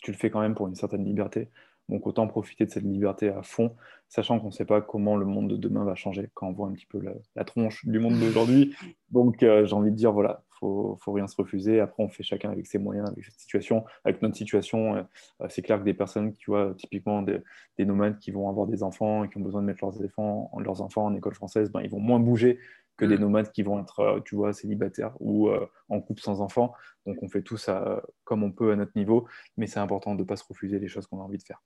tu le fais quand même pour une certaine liberté. Donc autant profiter de cette liberté à fond, sachant qu'on ne sait pas comment le monde de demain va changer quand on voit un petit peu la, tronche du monde d'aujourd'hui. Donc euh, j'ai envie de dire, voilà, il faut, faut rien se refuser. Après, on fait chacun avec ses moyens, avec cette situation. Avec notre situation, euh, c'est clair que des personnes, tu vois, typiquement des, nomades qui vont avoir des enfants et qui ont besoin de mettre leurs enfants, leurs enfants en école française, ben, ils vont moins bouger que des mm. nomades qui vont être, euh, tu vois, célibataires ou euh, en couple sans enfants. Donc on fait tout ça comme on peut à notre niveau, mais c'est important de ne pas se refuser les choses qu'on a envie de faire.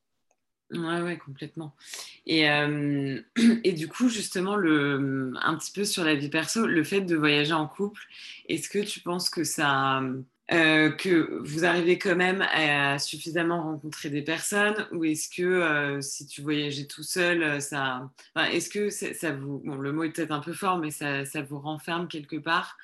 Ouais, ouais, complètement. Et, euh, et du coup, justement, le, un petit peu sur la vie perso, le fait de voyager en couple, est-ce que tu penses que ça euh, que vous arrivez quand même à suffisamment rencontrer des personnes ou est-ce que euh, si tu voyageais tout seul, euh, ça, est-ce que ça vous, bon, le mot est peut-être un peu fort, mais ça, ça vous renferme quelque part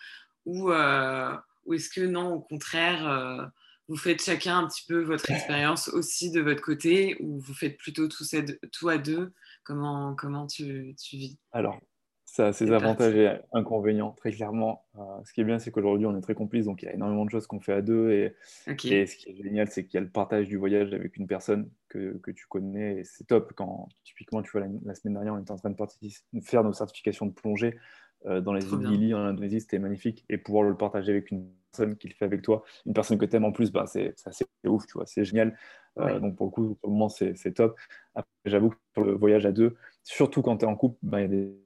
ou, est-ce que non, au contraire, vous faites chacun un petit peu votre expérience aussi de votre côté ou vous faites plutôt tout, tout à deux? Comment, comment tu, tu vis? Alors, ça a ses avantages et inconvénients, très clairement. Euh, ce qui est bien, c'est qu'aujourd'hui, on est très complices, donc il y a énormément de choses qu'on fait à deux. Et, et ce qui est génial, c'est qu'il y a le partage du voyage avec une personne que, que tu connais. Et c'est top quand, typiquement, tu vois, la, semaine dernière, on était en train de faire nos certifications de plongée euh, dans les îles Gili en Indonésie, c'était magnifique. Et pouvoir le partager avec une personne qui le fait avec toi, une personne que tu aimes en plus, bah, c'est ouf, tu vois, c'est génial. Euh, donc pour le coup, pour le moment, c'est top. J'avoue que pour le voyage à deux, surtout quand tu es en couple, bah, il y a des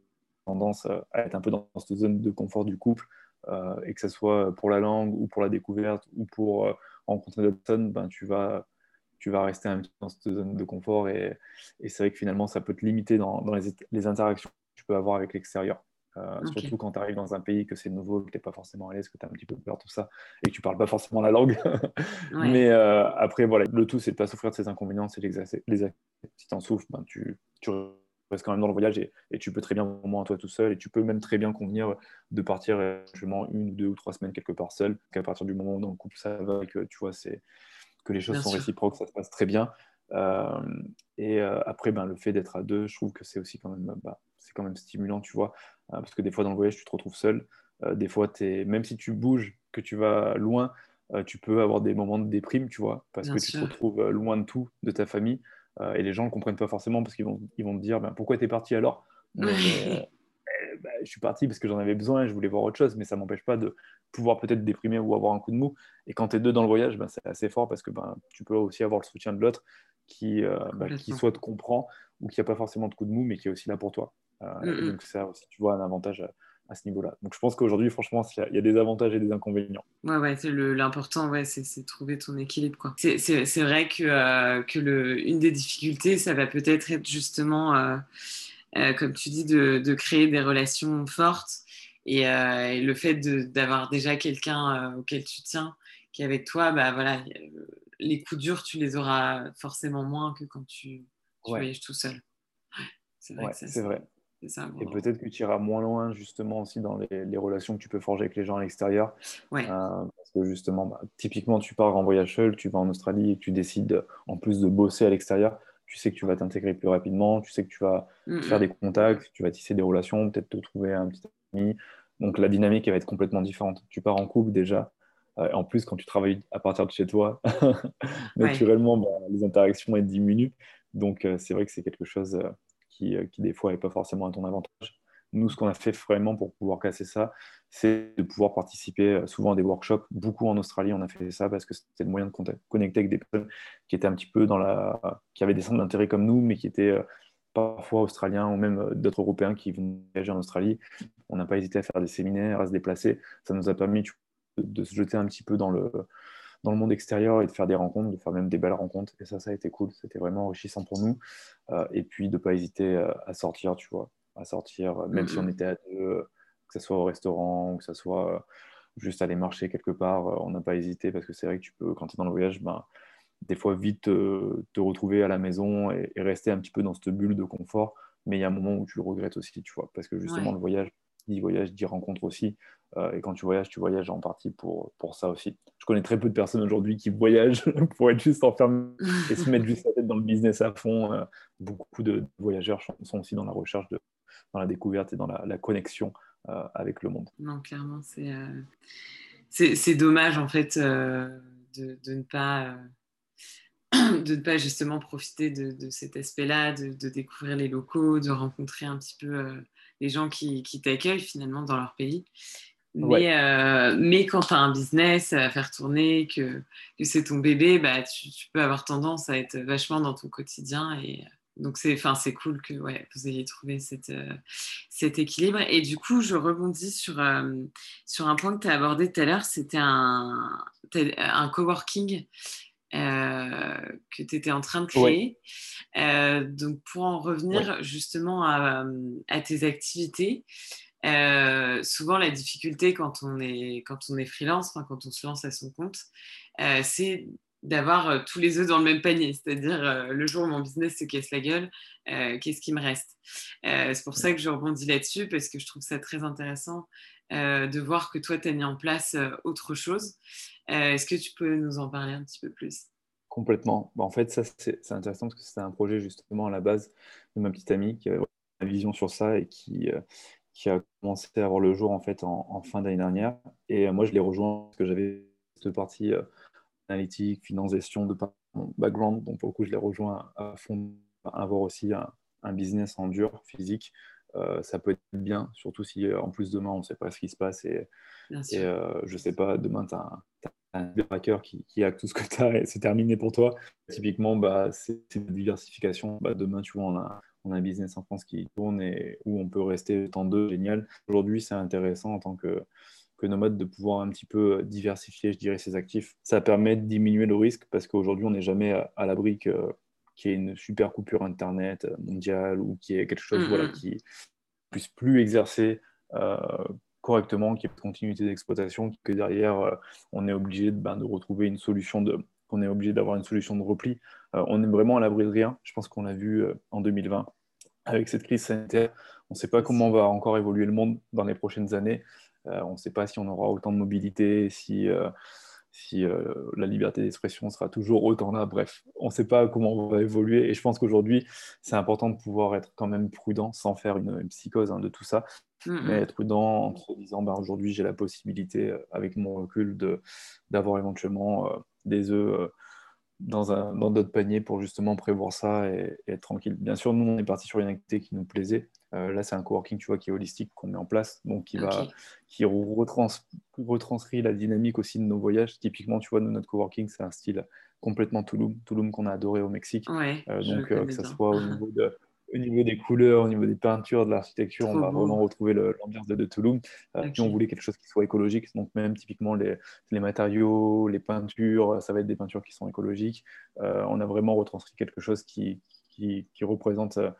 tendance à être un peu dans cette zone de confort du couple, euh, et que ce soit pour la langue ou pour la découverte ou pour euh, rencontrer d'autres personnes, ben, tu, vas, tu vas rester un petit peu dans cette zone de confort. Et, et c'est vrai que finalement, ça peut te limiter dans, dans les, les, interactions que tu peux avoir avec l'extérieur. Euh, surtout quand tu arrives dans un pays que c'est nouveau, que tu n'es pas forcément à l'aise, que tu as un petit peu peur, tout ça, et que tu parles pas forcément la langue. Mais après, voilà, le tout, c'est de ne pas souffrir de ces inconvénients, c'est les Si tu en souffres, ben, tu, tu restes quand même dans le voyage et, tu peux très bien, au moins toi tout seul, et tu peux même très bien convenir de partir éventuellement une, deux ou trois semaines quelque part seul, qu'à partir du moment où dans le couple ça va, que tu vois, c'est que les choses sont réciproques, ça se passe très bien. Euh, et euh, après, ben, le fait d'être à deux, je trouve que c'est aussi quand même, bah, c'est quand même stimulant, tu vois, euh, parce que des fois dans le voyage, tu te retrouves seul. des fois, es, même si tu bouges, que tu vas loin, tu peux avoir des moments de déprime, tu vois, parce que tu te retrouves loin de tout, de ta famille. Euh, et les gens ne comprennent pas forcément parce qu'ils vont, ils vont te dire ben, pourquoi tu es parti alors? Euh, eh, ben, Je suis parti parce que j'en avais besoin et je voulais voir autre chose, mais ça ne m'empêche pas de pouvoir peut-être déprimer ou avoir un coup de mou. Et quand tu es deux dans le voyage, ben, c'est assez fort parce que ben, tu peux aussi avoir le soutien de l'autre qui, euh, qui soit te comprend ou qui n'a pas forcément de coup de mou, mais qui est aussi là pour toi. Mm, donc, ça aussi, tu vois, un avantage à, ce niveau-là. Donc, je pense qu'aujourd'hui, franchement, il y, a des avantages et des inconvénients. Ouais, ouais, l'important, ouais, c'est trouver ton équilibre. C'est vrai que, que le, une des difficultés, ça va peut-être être justement, comme tu dis, de, de, créer des relations fortes. Et, et le fait d'avoir déjà quelqu'un auquel tu tiens, qui est avec toi, bah voilà, les coups durs, tu les auras forcément moins que quand tu, voyages tout seul. c'est vrai. c'est vrai. Et peut-être que tu iras moins loin justement aussi dans les, relations que tu peux forger avec les gens à l'extérieur. Euh, parce que justement, bah, typiquement, tu pars en voyage seul, tu vas en Australie et tu décides en plus de bosser à l'extérieur. Tu sais que tu vas t'intégrer plus rapidement, tu sais que tu vas faire des contacts, tu vas tisser des relations, peut-être te trouver un petit ami. Donc la dynamique elle va être complètement différente. Tu pars en couple déjà, euh, en plus, quand tu travailles à partir de chez toi, naturellement, bah, les interactions elles diminuent. Donc, euh, c'est vrai que c'est quelque chose euh, qui, qui, des fois, n'est pas forcément à ton avantage. Nous, ce qu'on a fait vraiment pour pouvoir casser ça, c'est de pouvoir participer souvent à des workshops. Beaucoup en Australie, on a fait ça parce que c'était le moyen de connecter avec des personnes qui étaient un petit peu dans la. qui avaient des centres d'intérêt comme nous, mais qui étaient parfois australiens ou même d'autres Européens qui venaient voyager en Australie. On n'a pas hésité à faire des séminaires, à se déplacer. Ça nous a permis, de se jeter un petit peu dans le, dans le monde extérieur et de faire des rencontres, de faire même des belles rencontres. Et ça, ça a été cool. C'était vraiment enrichissant pour nous. Euh, et puis de ne pas hésiter euh, à sortir, tu vois, à sortir, euh, même si on était à deux, que ce soit au restaurant ou que ce soit juste aller marcher quelque part, on n'a pas hésité parce que c'est vrai que tu peux, quand tu es dans le voyage, ben, des fois vite te retrouver à la maison et, rester un petit peu dans cette bulle de confort. Mais il y a un moment où tu le regrettes aussi, tu vois, parce que justement, le voyage, dit voyage, dit rencontre aussi. Euh, et quand tu voyages, tu voyages en partie pour, pour ça aussi. Je connais très peu de personnes aujourd'hui qui voyagent pour être juste enfermés et se mettre juste la tête dans le business à fond. Euh, beaucoup de voyageurs sont aussi dans la recherche, de, dans la découverte et dans la, connexion euh, avec le monde. Non, clairement, c'est, c'est, dommage en fait de, de, ne pas de ne pas justement profiter de, cet aspect-là, de, de, découvrir les locaux, de rencontrer un petit peu les gens qui, qui t'accueillent finalement dans leur pays. Mais, euh, mais quand tu as un business à faire tourner, que, que c'est ton bébé, bah, tu, peux avoir tendance à être vachement dans ton quotidien. Et euh, donc, c'est, cool que ouais, vous ayez trouvé cette, euh, cet équilibre. Et du coup, je rebondis sur, sur un point que tu as abordé tout à l'heure c'était un, un coworking euh, que tu étais en train de créer. Donc, pour en revenir justement à, tes activités, euh, souvent la difficulté quand on est, quand on est freelance, quand on se lance à son compte, c'est d'avoir tous les œufs dans le même panier. C'est-à-dire, le jour où mon business se casse la gueule, qu'est-ce qui me reste? C'est pour ça que je rebondis là-dessus, parce que je trouve ça très intéressant de voir que toi, tu as mis en place autre chose. Euh, est-ce que tu peux nous en parler un petit peu plus? Complètement. Bah, en fait, ça, c'est intéressant parce que c'était un projet justement à la base de ma petite amie qui avait une vision sur ça et qui, euh, qui a commencé à avoir le jour en fait en, fin d'année dernière. Et euh, moi, je l'ai rejoint parce que j'avais cette partie analytique, finance, gestion de par mon background. Donc, pour le coup, je l'ai rejoint à fond, avoir aussi un, un business en dur, physique. ça peut être bien, surtout si en plus demain on ne sait pas ce qui se passe et, et je ne sais pas, demain tu as, un hacker qui, qui a tout ce que tu as et c'est terminé pour toi. Typiquement, bah, c'est une diversification. Bah, demain, tu vois, on a, on a un business en France qui tourne et où on peut rester temps deux, génial. Aujourd'hui, c'est intéressant en tant que, que nomade de pouvoir un petit peu diversifier, je dirais, ses actifs. Ça permet de diminuer le risque parce qu'aujourd'hui, on n'est jamais à, l'abri qu'il y ait une super coupure Internet mondiale ou qu'il y ait quelque chose voilà, qui puisse plus exercer euh, correctement, qu'il y ait de continuité d'exploitation, que derrière, euh, on est obligé de, ben, de, retrouver une solution de qu'on est obligé d'avoir une solution de repli. Euh, on est vraiment à l'abri de rien. Je pense qu'on l'a vu euh, en 2020 avec cette crise sanitaire. On ne sait pas comment va encore évoluer le monde dans les prochaines années. on ne sait pas si on aura autant de mobilité, si si euh, la liberté d'expression sera toujours autant là. Bref, on ne sait pas comment on va évoluer. Et je pense qu'aujourd'hui, c'est important de pouvoir être quand même prudent sans faire une, psychose hein, de tout ça, mais être prudent en se disant bah, aujourd'hui, j'ai la possibilité, euh, avec mon recul, d'avoir éventuellement euh, des œufs dans, un, dans d'autres paniers pour justement prévoir ça et, être tranquille. Bien sûr, nous, on est parti sur une activité qui nous plaisait. Euh, là, c'est un coworking, tu vois, qui est holistique, qu'on met en place, donc qui, va, qui retrans, retranscrit la dynamique aussi de nos voyages. Typiquement, tu vois, notre coworking, c'est un style complètement Tulum, Tulum qu'on a adoré au Mexique. Ouais, euh, donc, euh, que ce soit au niveau de, au niveau des couleurs, au niveau des peintures, de l'architecture, on va vraiment retrouver l'ambiance de, de, Toulouse. Euh, puis on voulait quelque chose qui soit écologique, donc même typiquement les, les, matériaux, les peintures, ça va être des peintures qui sont écologiques. Euh, on a vraiment retranscrit quelque chose qui, qui, représente euh,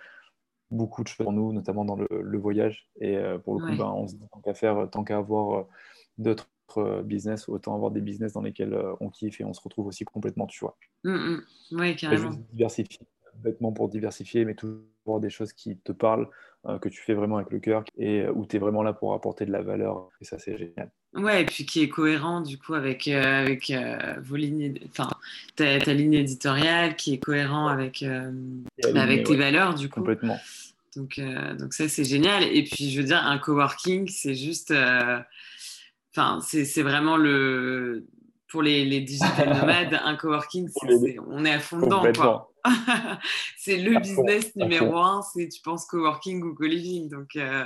beaucoup de choses pour nous, notamment dans le, voyage. Et pour le coup, ben, on se dit tant qu'à faire, tant qu'à avoir d'autres business, autant avoir des business dans lesquels on kiffe et on se retrouve aussi complètement, tu vois. Mmh, mmh. Oui, carrément. diversifier bêtement pour diversifier, mais toujours des choses qui te parlent, euh, que tu fais vraiment avec le cœur et euh, où tu es vraiment là pour apporter de la valeur. Et ça, c'est génial. Ouais, et puis qui est cohérent du coup avec, euh, avec vos lignes, enfin ta, ta, ligne éditoriale, qui est cohérent avec, avec tes valeurs du coup. Complètement. Donc, donc ça, c'est génial. Et puis, je veux dire, un coworking, c'est juste. Enfin, c'est vraiment le. Pour les, les digital nomades, un coworking, on est à fond dedans. C'est le business numéro un, c'est tu penses coworking ou co-living. Donc, euh,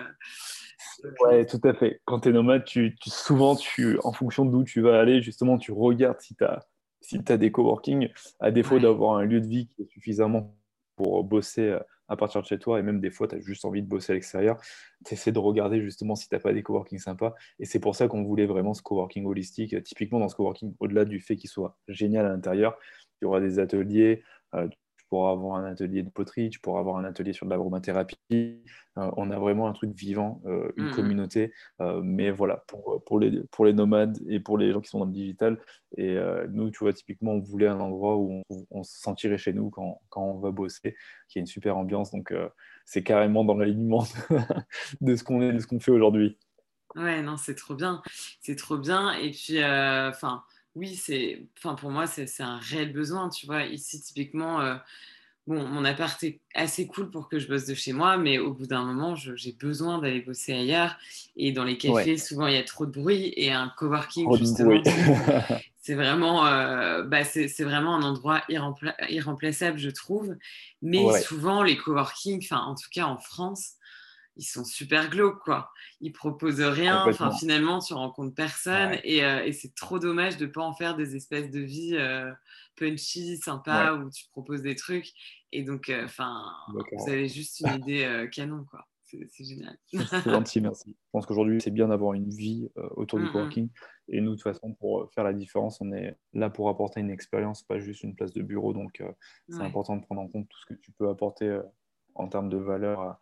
ouais, tout à fait. Quand tu es nomade, tu, souvent, tu, en fonction d'où tu vas aller, justement, tu regardes si tu as, si as des coworking, à défaut d'avoir un lieu de vie qui est suffisamment pour bosser euh, à partir de chez toi, et même des fois, tu as juste envie de bosser à l'extérieur, tu essaies de regarder justement si tu n'as pas des coworking sympas. Et c'est pour ça qu'on voulait vraiment ce coworking holistique. Typiquement, dans ce coworking, au-delà du fait qu'il soit génial à l'intérieur, il y aura des ateliers, euh, pourras avoir un atelier de poterie, tu pourras avoir un atelier sur de l'aromathérapie. Euh, on a vraiment un truc vivant, euh, une mm, mm. communauté. Euh, mais voilà, pour, pour, les, pour les nomades et pour les gens qui sont dans le digital. Et nous, tu vois, typiquement, on voulait un endroit où on, se sentirait chez nous quand, quand, on va bosser, qui a une super ambiance. Donc, c'est carrément dans l'alignement de ce qu'on est, de ce qu'on fait aujourd'hui. Ouais, non, c'est trop bien. C'est trop bien. Et puis, enfin oui, c'est, enfin pour moi, c'est un réel besoin. Tu vois, ici typiquement, euh, bon, mon appart est assez cool pour que je bosse de chez moi, mais au bout d'un moment, j'ai besoin d'aller bosser ailleurs. Et dans les cafés, souvent, il y a trop de bruit. Et un coworking, justement, c'est vraiment, euh, bah, c'est vraiment un endroit irremplaçable, je trouve. Mais souvent, les coworking, enfin, en tout cas en France, ils sont super glauques, quoi. Ils proposent rien. Enfin, finalement, tu rencontres personne. Euh, et, c'est trop dommage de ne pas en faire des espèces de vie euh, punchy, sympa, où tu proposes des trucs. Et donc, euh, enfin, vous avez juste une idée canon, quoi. C'est génial. C'est gentil, merci. Je pense qu'aujourd'hui, c'est bien d'avoir une vie autour du coworking. Et nous, de toute façon, pour faire la différence, on est là pour apporter une expérience, pas juste une place de bureau. Donc, c'est important de prendre en compte tout ce que tu peux apporter en termes de valeur à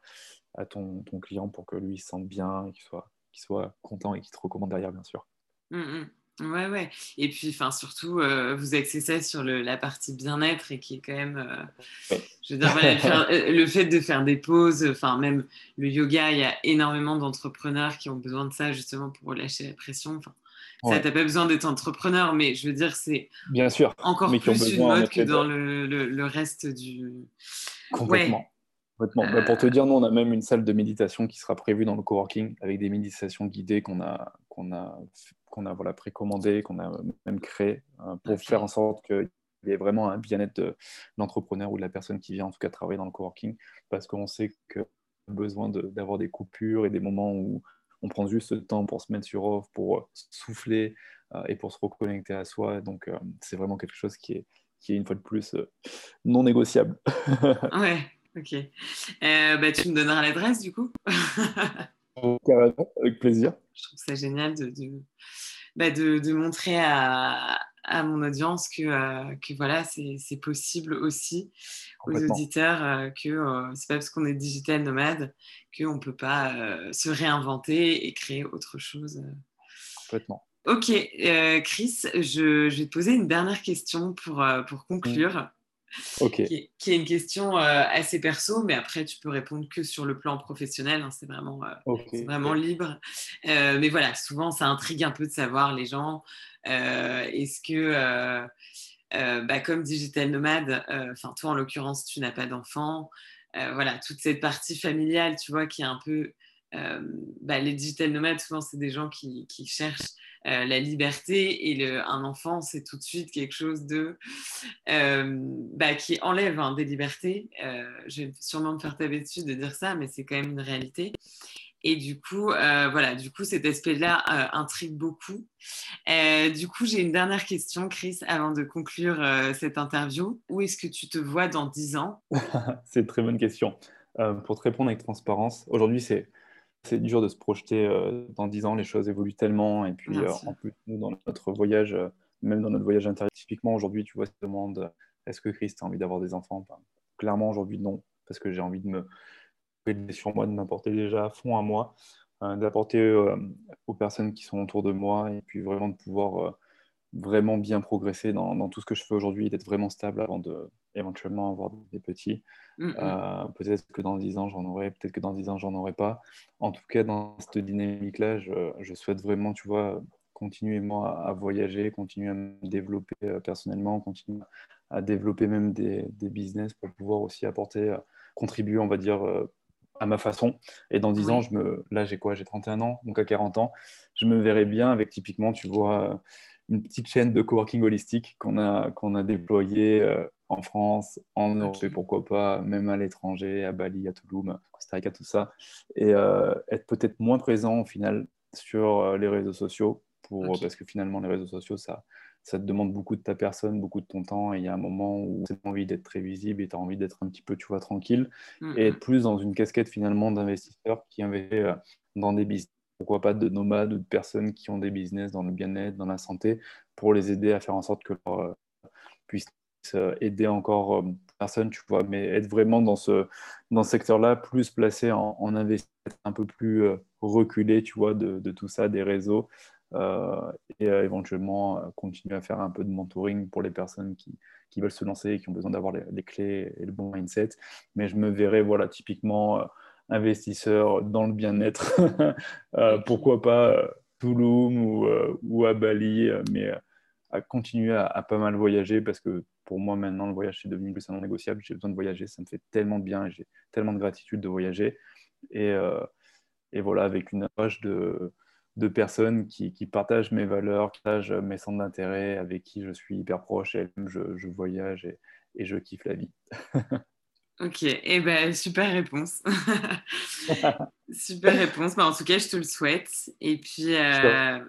ton, ton, client pour que lui se sente bien, qu'il soit, qu'il soit content et qu'il te recommande derrière, bien sûr. Mmh, mmh. Ouais, ouais. Et puis, enfin, surtout, euh, vous axez ça sur le, la partie bien-être et qui est quand même. Euh, je veux dire, euh, le fait de faire des pauses, enfin, même le yoga, il y a énormément d'entrepreneurs qui ont besoin de ça justement pour relâcher la pression. Enfin, ça, t'as pas besoin d'être entrepreneur, mais je veux dire, c'est bien sûr, encore plus une mode que dans le, le, reste du. Complètement. Bah, pour te dire, nous, on a même une salle de méditation qui sera prévue dans le coworking avec des méditations guidées qu'on a, qu'on a, qu'on a voilà, précommandées, qu'on a même créées euh, pour faire en sorte qu'il y ait vraiment un bien-être de l'entrepreneur ou de la personne qui vient en tout cas travailler dans le coworking parce qu'on sait qu'on a besoin d'avoir des coupures et des moments où on prend juste le temps pour se mettre sur off, pour souffler euh, et pour se reconnecter à soi. Donc, euh, c'est vraiment quelque chose qui est, qui est une fois de plus non négociable. ouais. Ok. Euh, bah, tu me donneras l'adresse du coup Carrément, avec plaisir. Je trouve ça génial de, de, bah, de, montrer à, à, mon audience que, euh, que voilà, c'est possible aussi aux auditeurs euh, que c'est pas parce qu'on est digital nomade qu'on ne peut pas se réinventer et créer autre chose. Complètement. Ok, Chris, je, je, vais te poser une dernière question pour, pour conclure. Qui, est, une question euh, assez perso, mais après tu peux répondre que sur le plan professionnel, hein, c'est vraiment, euh, vraiment libre. Euh, mais voilà, souvent ça intrigue un peu de savoir les gens, est-ce que, bah, comme digital nomade, enfin toi en l'occurrence tu n'as pas d'enfant, voilà, toute cette partie familiale, tu vois, qui est un peu... Bah, les digital nomades, souvent c'est des gens qui, qui cherchent euh, la liberté et un enfant, c'est tout de suite quelque chose de euh, bah, qui enlève hein, des libertés. Euh, je vais sûrement me faire taper dessus de dire ça, mais c'est quand même une réalité. Et du coup, voilà, du coup, cet aspect-là intrigue beaucoup. du coup, j'ai une dernière question, Chris, avant de conclure cette interview. Où est-ce que tu te vois dans 10 ans? C'est une très bonne question. pour te répondre avec transparence, aujourd'hui, c'est c'est dur de se projeter dans 10 ans, les choses évoluent tellement. Et puis, en plus, nous, dans notre voyage, même dans notre voyage intérieur, typiquement aujourd'hui, tu vois, se demande est-ce que Christ a envie d'avoir des enfants? Clairement, aujourd'hui, non, parce que j'ai envie de me sur moi, de m'apporter déjà à fond à moi, d'apporter aux personnes qui sont autour de moi, et puis vraiment de pouvoir vraiment bien progresser dans, tout ce que je fais aujourd'hui, d'être vraiment stable avant de éventuellement avoir des petits. Mm, mm. Euh, peut-être que dans 10 ans j'en aurai, peut-être que dans 10 ans j'en aurai pas. En tout cas, dans cette dynamique-là, je, souhaite vraiment, tu vois, continuer moi à voyager, continuer à me développer euh, personnellement, continuer à développer même des, business pour pouvoir aussi apporter, euh, contribuer, on va dire, à ma façon. Et dans 10 ans, je me... là j'ai quoi? J'ai 31 ans, donc à 40 ans, je me verrai bien avec typiquement, tu vois une petite chaîne de coworking holistique qu'on a, qu'on a déployée euh, en France, en Europe et pourquoi pas même à l'étranger, à Bali, à Toulouse, Costa Rica, tout ça. Et euh, être peut-être moins présent au final sur euh, les réseaux sociaux pour, parce que finalement les réseaux sociaux, ça, ça te demande beaucoup de ta personne, beaucoup de ton temps, et il y a un moment où tu as envie d'être très visible et tu as envie d'être un petit peu, tu vois, tranquille, mm, et être plus dans une casquette finalement d'investisseurs qui investissent dans des business pourquoi pas de nomades ou de personnes qui ont des business dans le bien-être, dans la santé, pour les aider à faire en sorte que leur euh, puisse euh, aider encore euh, personnes, tu vois, mais être vraiment dans ce, dans ce secteur-là, plus placé en, en investissement un peu plus reculé, tu vois, de, de, tout ça, des réseaux, et éventuellement continuer à faire un peu de mentoring pour les personnes qui, qui veulent se lancer et qui ont besoin d'avoir les, les, clés et le bon mindset. Mais je me verrais, voilà, typiquement investisseur dans le bien-être. Euh, pourquoi pas euh, Tulum ou, euh, ou à Bali, mais à continuer à, pas mal voyager parce que pour moi maintenant le voyage c'est devenu plus un non négociable. J'ai besoin de voyager, ça me fait tellement de bien et j'ai tellement de gratitude de voyager. Et, et voilà, avec une approche de, de personnes qui, qui, partagent mes valeurs, qui partagent mes centres d'intérêt, avec qui je suis hyper proche et je, je voyage et, et je kiffe la vie. Ok, et eh ben, super réponse. super réponse. Mais en tout cas, je te le souhaite. Et puis, euh,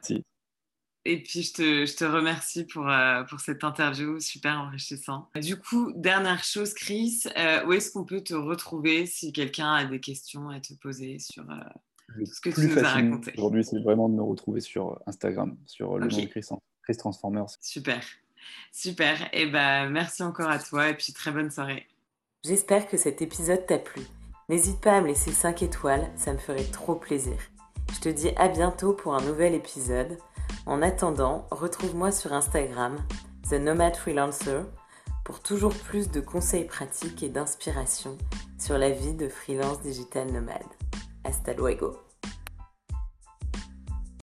et puis je, te, je te remercie pour, euh, pour cette interview super enrichissant. Du coup, dernière chose, Chris, euh, où est-ce qu'on peut te retrouver si quelqu'un a des questions à te poser sur tout ce que tu nous as raconté? Aujourd'hui, c'est vraiment de me retrouver sur Instagram, sur le nom de Chris, Chris Transformers. Super, super. Et eh ben, merci encore à toi et puis très bonne soirée. J'espère que cet épisode t'a plu. N'hésite pas à me laisser 5 étoiles, ça me ferait trop plaisir. Je te dis à bientôt pour un nouvel épisode. En attendant, retrouve-moi sur Instagram, The Nomad Freelancer, pour toujours plus de conseils pratiques et d'inspiration sur la vie de freelance digital nomade. Hasta luego!